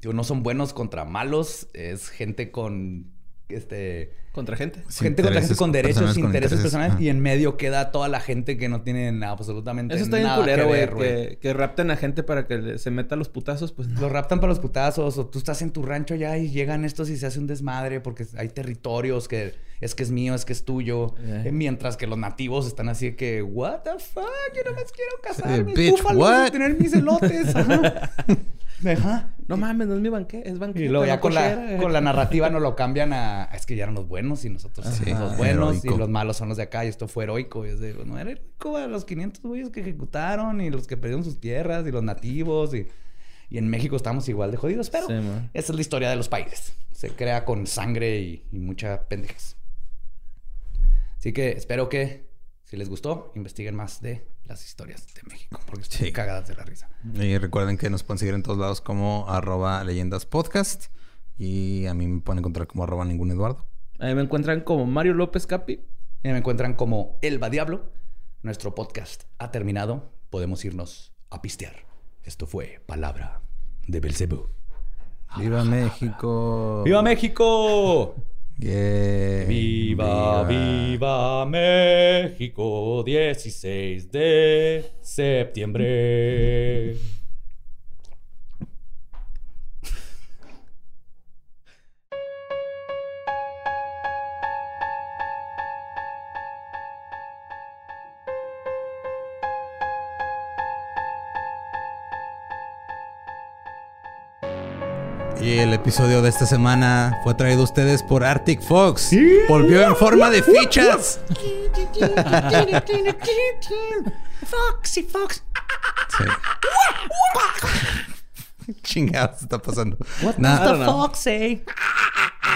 digo, no son buenos contra malos, es gente con este Contra gente. Gente contra gente con derechos, personales, con intereses, intereses, personales ajá. y en medio queda toda la gente que no tienen absolutamente Eso está bien nada culero, que güey. Que, que rapten a gente para que se meta a los putazos, pues no. Los raptan para los putazos, o tú estás en tu rancho ya y llegan estos y se hace un desmadre porque hay territorios que es que es mío, es que es tuyo. Eh. Eh, Mientras que los nativos están así de que, what the fuck, yo nada más quiero cazar Sí, mis bitch, búfalos what? y tener mis elotes. Ajá. Ajá. No mames, no es mi banquete, es banquete. Y luego ya no con la, cochera. con la narrativa no lo cambian a... Es que ya eran los buenos y nosotros Sí, somos los buenos heroico. y los malos son los de acá y esto fue heroico. Y es de, no era heroico a los 500 güeyes que ejecutaron y los que perdieron sus tierras y los nativos y... Y en México estamos igual de jodidos, pero Sí, esa es la historia de los países. Se crea con sangre y, y mucha pendejas. Así que espero que, si les gustó, investiguen más de las historias de México, porque están Sí. cagadas de la risa. Y recuerden que nos pueden seguir en todos lados como arroba leyendas podcast. Y a mí me pueden encontrar como arroba ningún Eduardo. Ahí me encuentran como Mario López Capi. Y me encuentran como Elba Diablo. Nuestro podcast ha terminado. Podemos irnos a pistear. Esto fue Palabra de Belcebú. ¡Viva México! ¡Viva México! Yeah. Viva, viva México, 16 de septiembre. El episodio de esta semana fue traído a ustedes por Arctic Fox. Volvió en forma de fichas. Foxy Fox. Sí. Chingados está pasando. What Nah, does the fox say?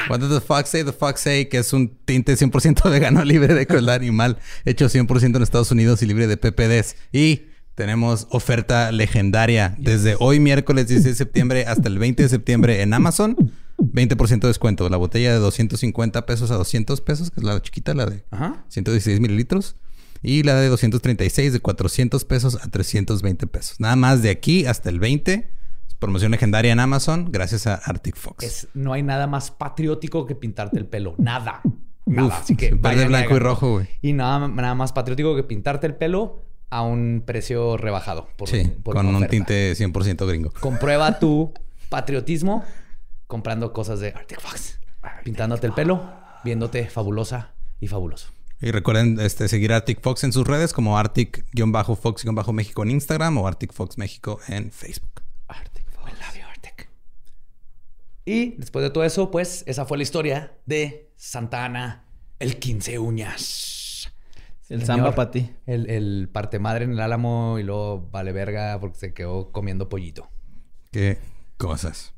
What does the fox say? The fox say que es un tinte 100% vegano libre de crueldad animal, hecho 100% en Estados Unidos y libre de PPDs. Y tenemos oferta legendaria desde hoy miércoles 16 de septiembre hasta el 20 de septiembre en Amazon. 20% de descuento. La botella de 250 pesos a 200 pesos, que es la chiquita, la de Ajá. 116 mililitros. Y la de 236 de 400 pesos a 320 pesos. Nada más de aquí hasta el 20. Promoción legendaria en Amazon gracias a Arctic Fox. Es, no hay nada más patriótico que pintarte el pelo. Nada. Nada. Uf, Así que verde, blanco y rojo, güey. Y nada, nada más patriótico que pintarte el pelo a un precio rebajado. por- Sí, por con un tinte 100% gringo. Comprueba tu patriotismo comprando cosas de Arctic Fox. Pintándote el pelo, viéndote fabulosa y fabuloso. Y recuerden este, seguir Arctic Fox en sus redes como Arctic-Fox-México en Instagram o Arctic Fox México en Facebook. Arctic Fox. I love you, Arctic. Y después de todo eso, pues esa fue la historia de Santa Ana, el 15 uñas. El Señor. samba para ti. El, el parte madre en el álamo y luego vale verga porque se quedó comiendo pollito. Qué cosas.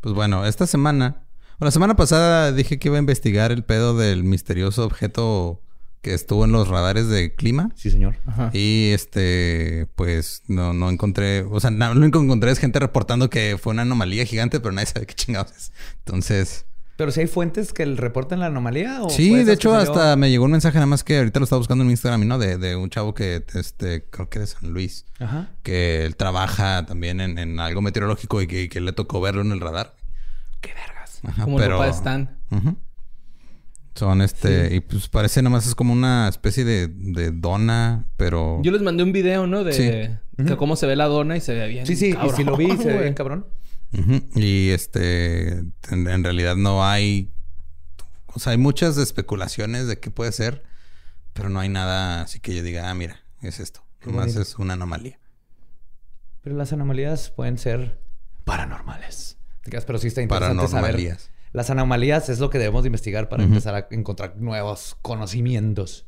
Pues bueno, esta semana... Bueno, la semana pasada dije que iba a investigar el pedo del misterioso objeto que estuvo en los radares de clima. Sí, señor. Ajá. Y este, pues no, no encontré, o sea, na- lo único que encontré es gente reportando que fue una anomalía gigante, pero nadie sabe qué chingados es. Entonces, Pero si hay fuentes que reporten la anomalía o sí, de hecho, hasta me llegó un mensaje nada más que ahorita lo estaba buscando en Instagram y no, de, de un chavo que, este, creo que de San Luis, Ajá. que él trabaja también en, en algo meteorológico y que, y que le tocó verlo en el radar. Qué vergas. Ajá, Como el papá de Stan. Ujú. Son este, y pues parece nada más es como una especie de, de dona, pero... Yo les mandé un video, ¿no? De, Sí. de cómo se ve la dona y se ve bien. Sí, sí, y cabrón, si lo vi, se ve bien cabrón. Y este, en, en realidad no hay, o sea, hay muchas especulaciones de qué puede ser, pero no hay nada así que yo diga, ah, mira, es esto. Nomás es una anomalía. Pero las anomalías pueden ser paranormales. Pero sí está interesante saber. Las anomalías es lo que debemos de investigar para empezar a encontrar nuevos conocimientos.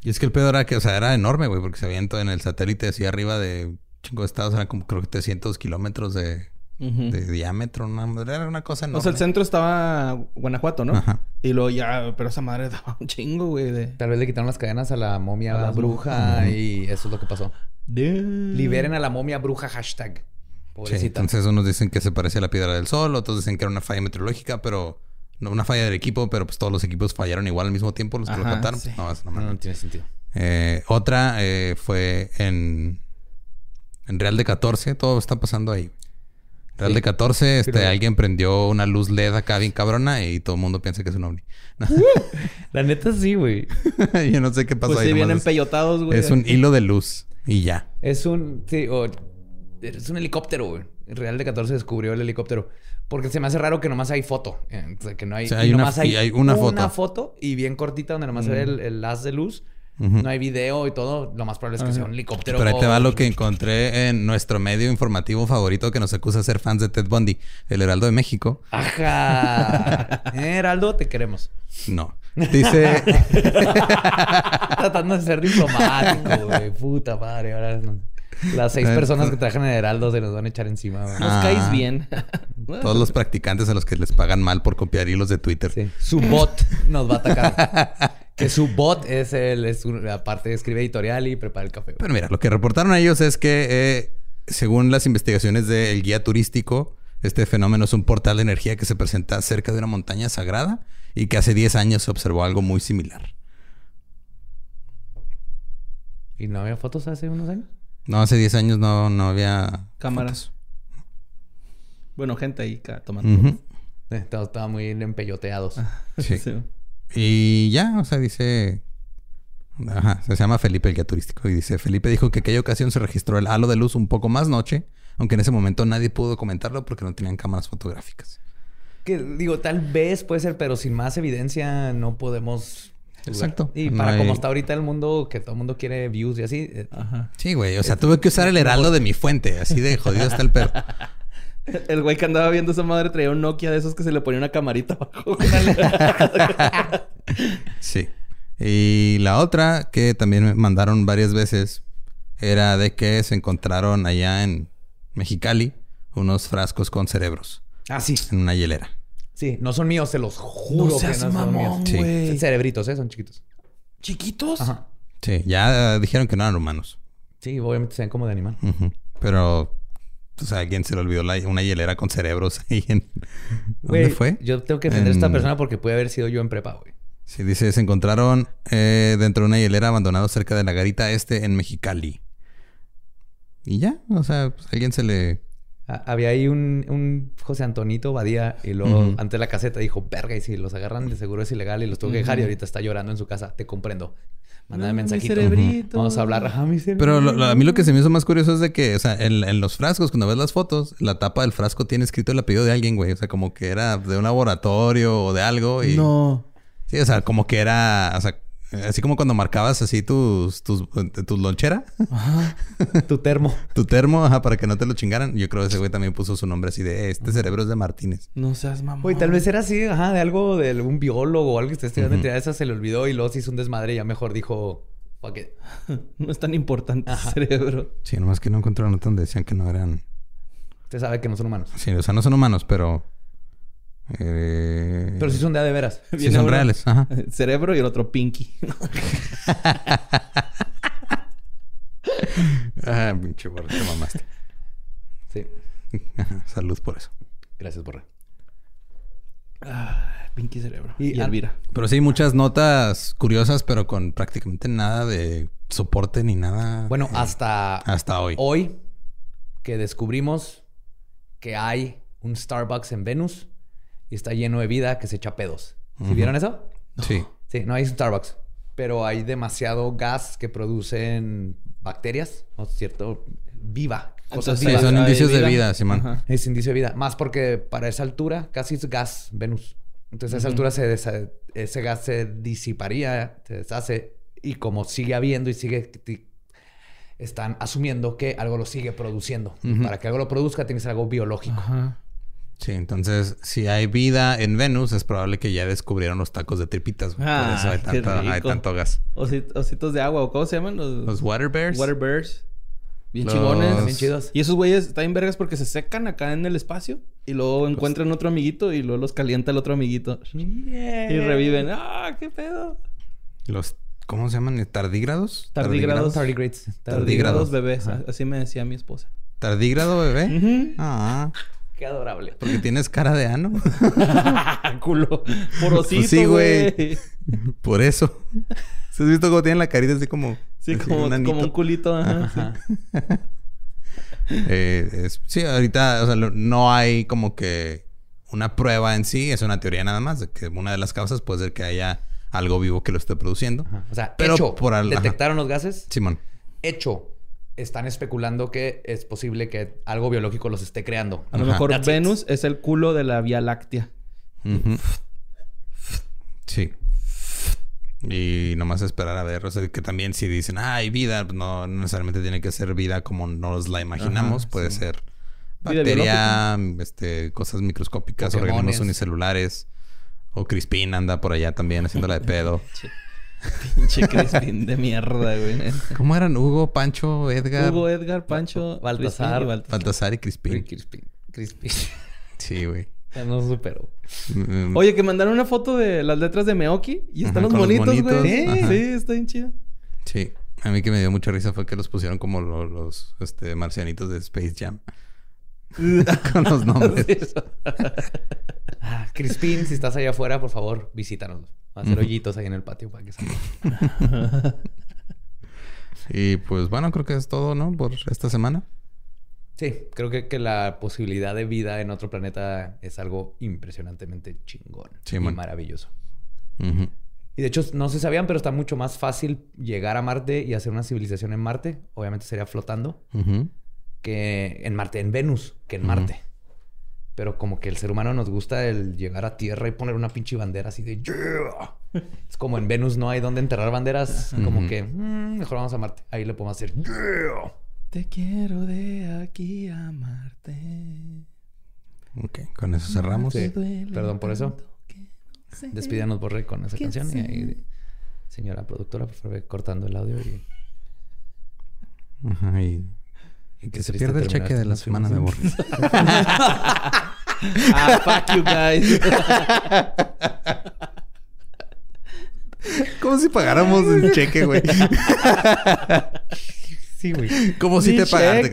Y es que el pedo era que, o sea, era enorme, güey, porque se todo- en el satélite así arriba de chingo de estados, eran como creo que 300 kilómetros de, De diámetro, una, era una cosa enorme. O sea, el centro estaba Guanajuato, ¿no? Ajá. Y luego ya, pero esa madre daba un chingo, güey, de... Tal vez le quitaron las cadenas a la momia A bruja y eso es lo que pasó. Damn. Liberen a la momia bruja hashtag. Sí, Pobrecita. entonces unos dicen que se parece a la piedra del sol, otros dicen que era una falla meteorológica, pero no una falla del equipo, pero pues todos los equipos fallaron igual al mismo tiempo, los que lo sí. No, no tiene sentido. Eh, otra eh, fue en, en Real de 14, todo está pasando ahí. Real Sí. de 14, este, Pero- alguien prendió una luz LED acá bien cabrona y todo el mundo piensa que es un ovni. La neta sí, güey. Yo no sé qué pasó Pues ahí. sí, vienen peyotados, güey. es un hilo de luz y ya. Es un. Sí, o- es un helicóptero, güey. Real de 14 descubrió el helicóptero. Porque se me hace raro que nomás hay foto. eh, o sea, que no hay. O sea, y hay una- nomás hay, y hay una foto. Una foto y bien cortita donde nomás se ve el, el haz de luz. No hay video y todo. Lo más probable es que sea un helicóptero. Pero ahí te va lo que encontré en nuestro medio informativo favorito que nos acusa de ser fans de Ted Bundy, el Heraldo de México. Ajá. Eh, Heraldo, te queremos. No. Dice, Tratando de ser diplomático, güey. Puta madre. Ahora no- las seis personas que trabajan en Heraldo se nos van a echar encima, güey. Nos Ah. caes bien. todos los practicantes a los que les pagan mal por copiar hilos de Twitter. Sí. Su bot nos va a atacar. Que su bot es el, es un- aparte escribe editorial y prepara el café. güey. Pero mira, lo que reportaron ellos es que, eh, según las investigaciones del guía turístico, este fenómeno es un portal de energía que se presenta cerca de una montaña sagrada y que hace 10 años se observó algo muy similar. ¿Y no había fotos hace unos años? No, hace 10 años no, no había Cámaras. Bueno, gente ahí tomando. Ujú. Eh, estaban muy empelloteados. Sí. Sí. Y ya, o sea, dice... Ajá, se llama Felipe el guía turístico. Y dice, Felipe dijo que aquella ocasión se registró el halo de luz un poco más noche, aunque en ese momento nadie pudo comentarlo porque no tenían cámaras fotográficas. Que digo, tal vez puede ser, pero sin más evidencia no podemos. Exacto. Y No para hay- como está ahorita el mundo, que todo el mundo quiere views y así. eh, Ajá. Sí, güey. O sea, tuve que usar el heraldo de mi fuente. Así de jodido está el perro. El güey que andaba viendo esa madre traía un Nokia de esos que se le ponía una camarita abajo. Sí. Y la otra que también me mandaron varias veces era de que se encontraron allá en Mexicali unos frascos con cerebros Ah, sí. en una hielera. Sí, no son míos, se los juro No seas que no son mamón, míos. Sí. güey. Son cerebritos, ¿eh? Son chiquitos. ¿Chiquitos? Ajá. Sí, ya dijeron que no eran humanos. Sí, obviamente se ven como de animal. Pero, o sea, alguien se le olvidó la- una hielera con cerebros ahí en... ¿Dónde fue? Yo tengo que defender a esta persona porque puede haber sido yo en prepa, güey. Sí, dice, se encontraron eh, dentro de una hielera abandonado cerca de la garita este en Mexicali. Y ya, o sea, pues, alguien se le... Había ahí un, un José Antonito Badía y luego ante la caseta dijo, verga, y si los agarran de seguro es ilegal y los tuvo que dejar y ahorita está llorando en su casa. Te comprendo. Mándame No, mi mensajito. cerebrito. Vamos a hablar. Ajá, mi cerebrito. Pero lo- lo- a mí lo que se me hizo más curioso es de que, o sea, en, en los frascos, cuando ves las fotos, la tapa del frasco tiene escrito el apellido de alguien, güey. O sea, como que era de un laboratorio o de algo. Y... No. Sí, o sea, como que era, o sea, así como cuando marcabas así tus, tus, tus lonchera, Tu termo. tu termo, ajá, para que no te lo chingaran. Yo creo que ese güey también puso su nombre así de, "Eh, este cerebro es de Martínez. No seas mamón. Oye, tal vez era así, ajá, de algo de algún biólogo o algo que esté estudiando entre esas se le olvidó y luego se hizo un desmadre y ya mejor dijo, fuck it. No es tan importante Ajá. el cerebro. Sí, nomás que no nota donde decían que no eran... Usted sabe que no son humanos. Sí, o sea, no son humanos, pero... eh, Pero sí son de a de veras. sí Viene son uno- reales, ajá. Cerebro y el otro Pinky. Ah, pinche borra, te mamaste. Sí. Salud por eso. Gracias, Borre. Ah, Pinky cerebro. Y Y, Elvira. Pero sí, muchas notas curiosas, pero con prácticamente nada de soporte ni nada. Bueno, eh, hasta hasta hoy. hoy que descubrimos que hay un Starbucks en Venus y está lleno de vida que se echa pedos. ¿Sí Ujú. vieron eso? Sí. Sí, no hay Starbucks, pero hay demasiado gas que producen bacterias, ¿no es cierto? Viva, cosas vivas. son indicios de vida, Simón. Ajá. Es indicio de vida. Más porque para esa altura casi es gas Venus. Entonces a esa altura se desa- ese gas se disiparía, se deshace. Y como sigue habiendo y sigue... Están asumiendo que algo lo sigue produciendo. Para que algo lo produzca tiene que ser algo biológico. Ajá. Sí, entonces, si hay vida en Venus, es probable que ya descubrieron los tacos de tripitas. güey. Por Ah, eso hay qué tanto, hay tanto gas. Osit- ositos de agua, ¿o cómo se llaman? Los, Los water bears. water bears. Bien Los- chingones. Bien chidos. Y esos güeyes están en vergas porque se secan acá en el espacio y luego encuentran otro amiguito y luego los calienta el otro amiguito. Y reviven. ¡Ah, qué pedo! Los, ¿cómo se llaman? ¿Tardígrados? Tardígrados. Tardigrades. Tardígrados bebés. Así me decía mi esposa. ¿Tardígrado, bebé? Ujú. Ah, Qué adorable. porque tienes cara de ano. Culo. Porosito, Pues sí, güey. Por eso. ¿Sí ¿Has visto cómo tienen la carita así como... Sí, así, como, un como un culito. Ajá. Eh, es- sí, ahorita, o sea, no hay como que una prueba en sí, es una teoría nada más, de que una de las causas puede ser que haya algo vivo que lo esté produciendo. Ajá. O sea, Pero hecho. por al- detectaron los gases. Simón. Hecho. Están especulando que es posible que algo biológico los esté creando. A lo Ajá. mejor That's it. Venus es el culo de la Vía Láctea. Sí. Y nomás esperar a ver, o sea, que también si dicen, ah, hay vida, no no necesariamente tiene que ser vida como nos la imaginamos, Ajá, puede sí. ser bacteria, este, cosas microscópicas, Pokémones. organismos unicelulares, o Crispin anda por allá también haciéndola de pedo. Pinche Crispin de mierda, güey. ¿Cómo eran? Hugo, Pancho, Edgar, Hugo, Edgar, Pancho, Baltasar. Crispin y Baltasar. Baltasar y Crispin. Crispy. Sí, güey. Ya no supero. Mm, Oye, que mandaron una foto de las letras de Meoki y están Ajá, los los monitos, monitos, güey. Sí, está bien chido. Sí. A mí que me dio mucha risa fue que los pusieron como lo- los, este, marcianitos de Space Jam. Con los nombres. Ah, Crispin, si estás allá afuera, por favor, visítanos. Va a hacer hoyitos ahí en el patio para que salga. Y pues bueno, creo que es todo, ¿no? Por esta semana. Sí, creo que, que la posibilidad de vida en otro planeta es algo impresionantemente chingón Sí, y man. maravilloso. Y de hecho, no se sabían, pero está mucho más fácil llegar a Marte y hacer una civilización en Marte. Obviamente sería flotando. Que en Marte, en Venus, que en. Marte. Pero como que el ser humano nos gusta el llegar a Tierra y poner una pinche bandera así de "Yeah". Es como en Venus no hay donde enterrar banderas, como que "Mm, mejor vamos a Marte. Ahí le podemos hacer "Yeah". Te quiero de aquí a Marte. Ok, con eso cerramos. Sí. duele Perdón por eso. Despídanos, Borre, con esa ¿Qué canción. Y ahí, señora productora, por favor, cortando el audio y Ajá, y, y que Qué se pierda el cheque de la semana de. Borre. Ah, fuck you guys. Como si pagáramos un cheque, güey. Sí, güey. Como si te pagaran.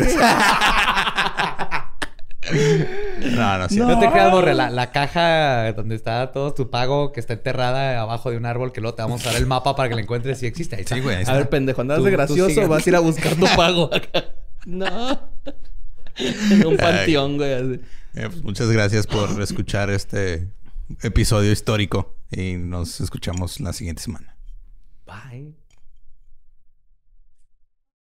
no, no, sí. No te creas, Borre, la, la caja donde está todo tu pago que está enterrada abajo de un árbol que luego te vamos a dar el mapa para que la encuentres si existe. Ahí está. Sí, güey. ahí A ver, pendejo, ¿andas Tú- de gracioso vas a ir a buscar tu pago acá? No. En un panteón, güey. así. Eh, pues muchas gracias por escuchar este episodio histórico y nos escuchamos la siguiente semana. Bye.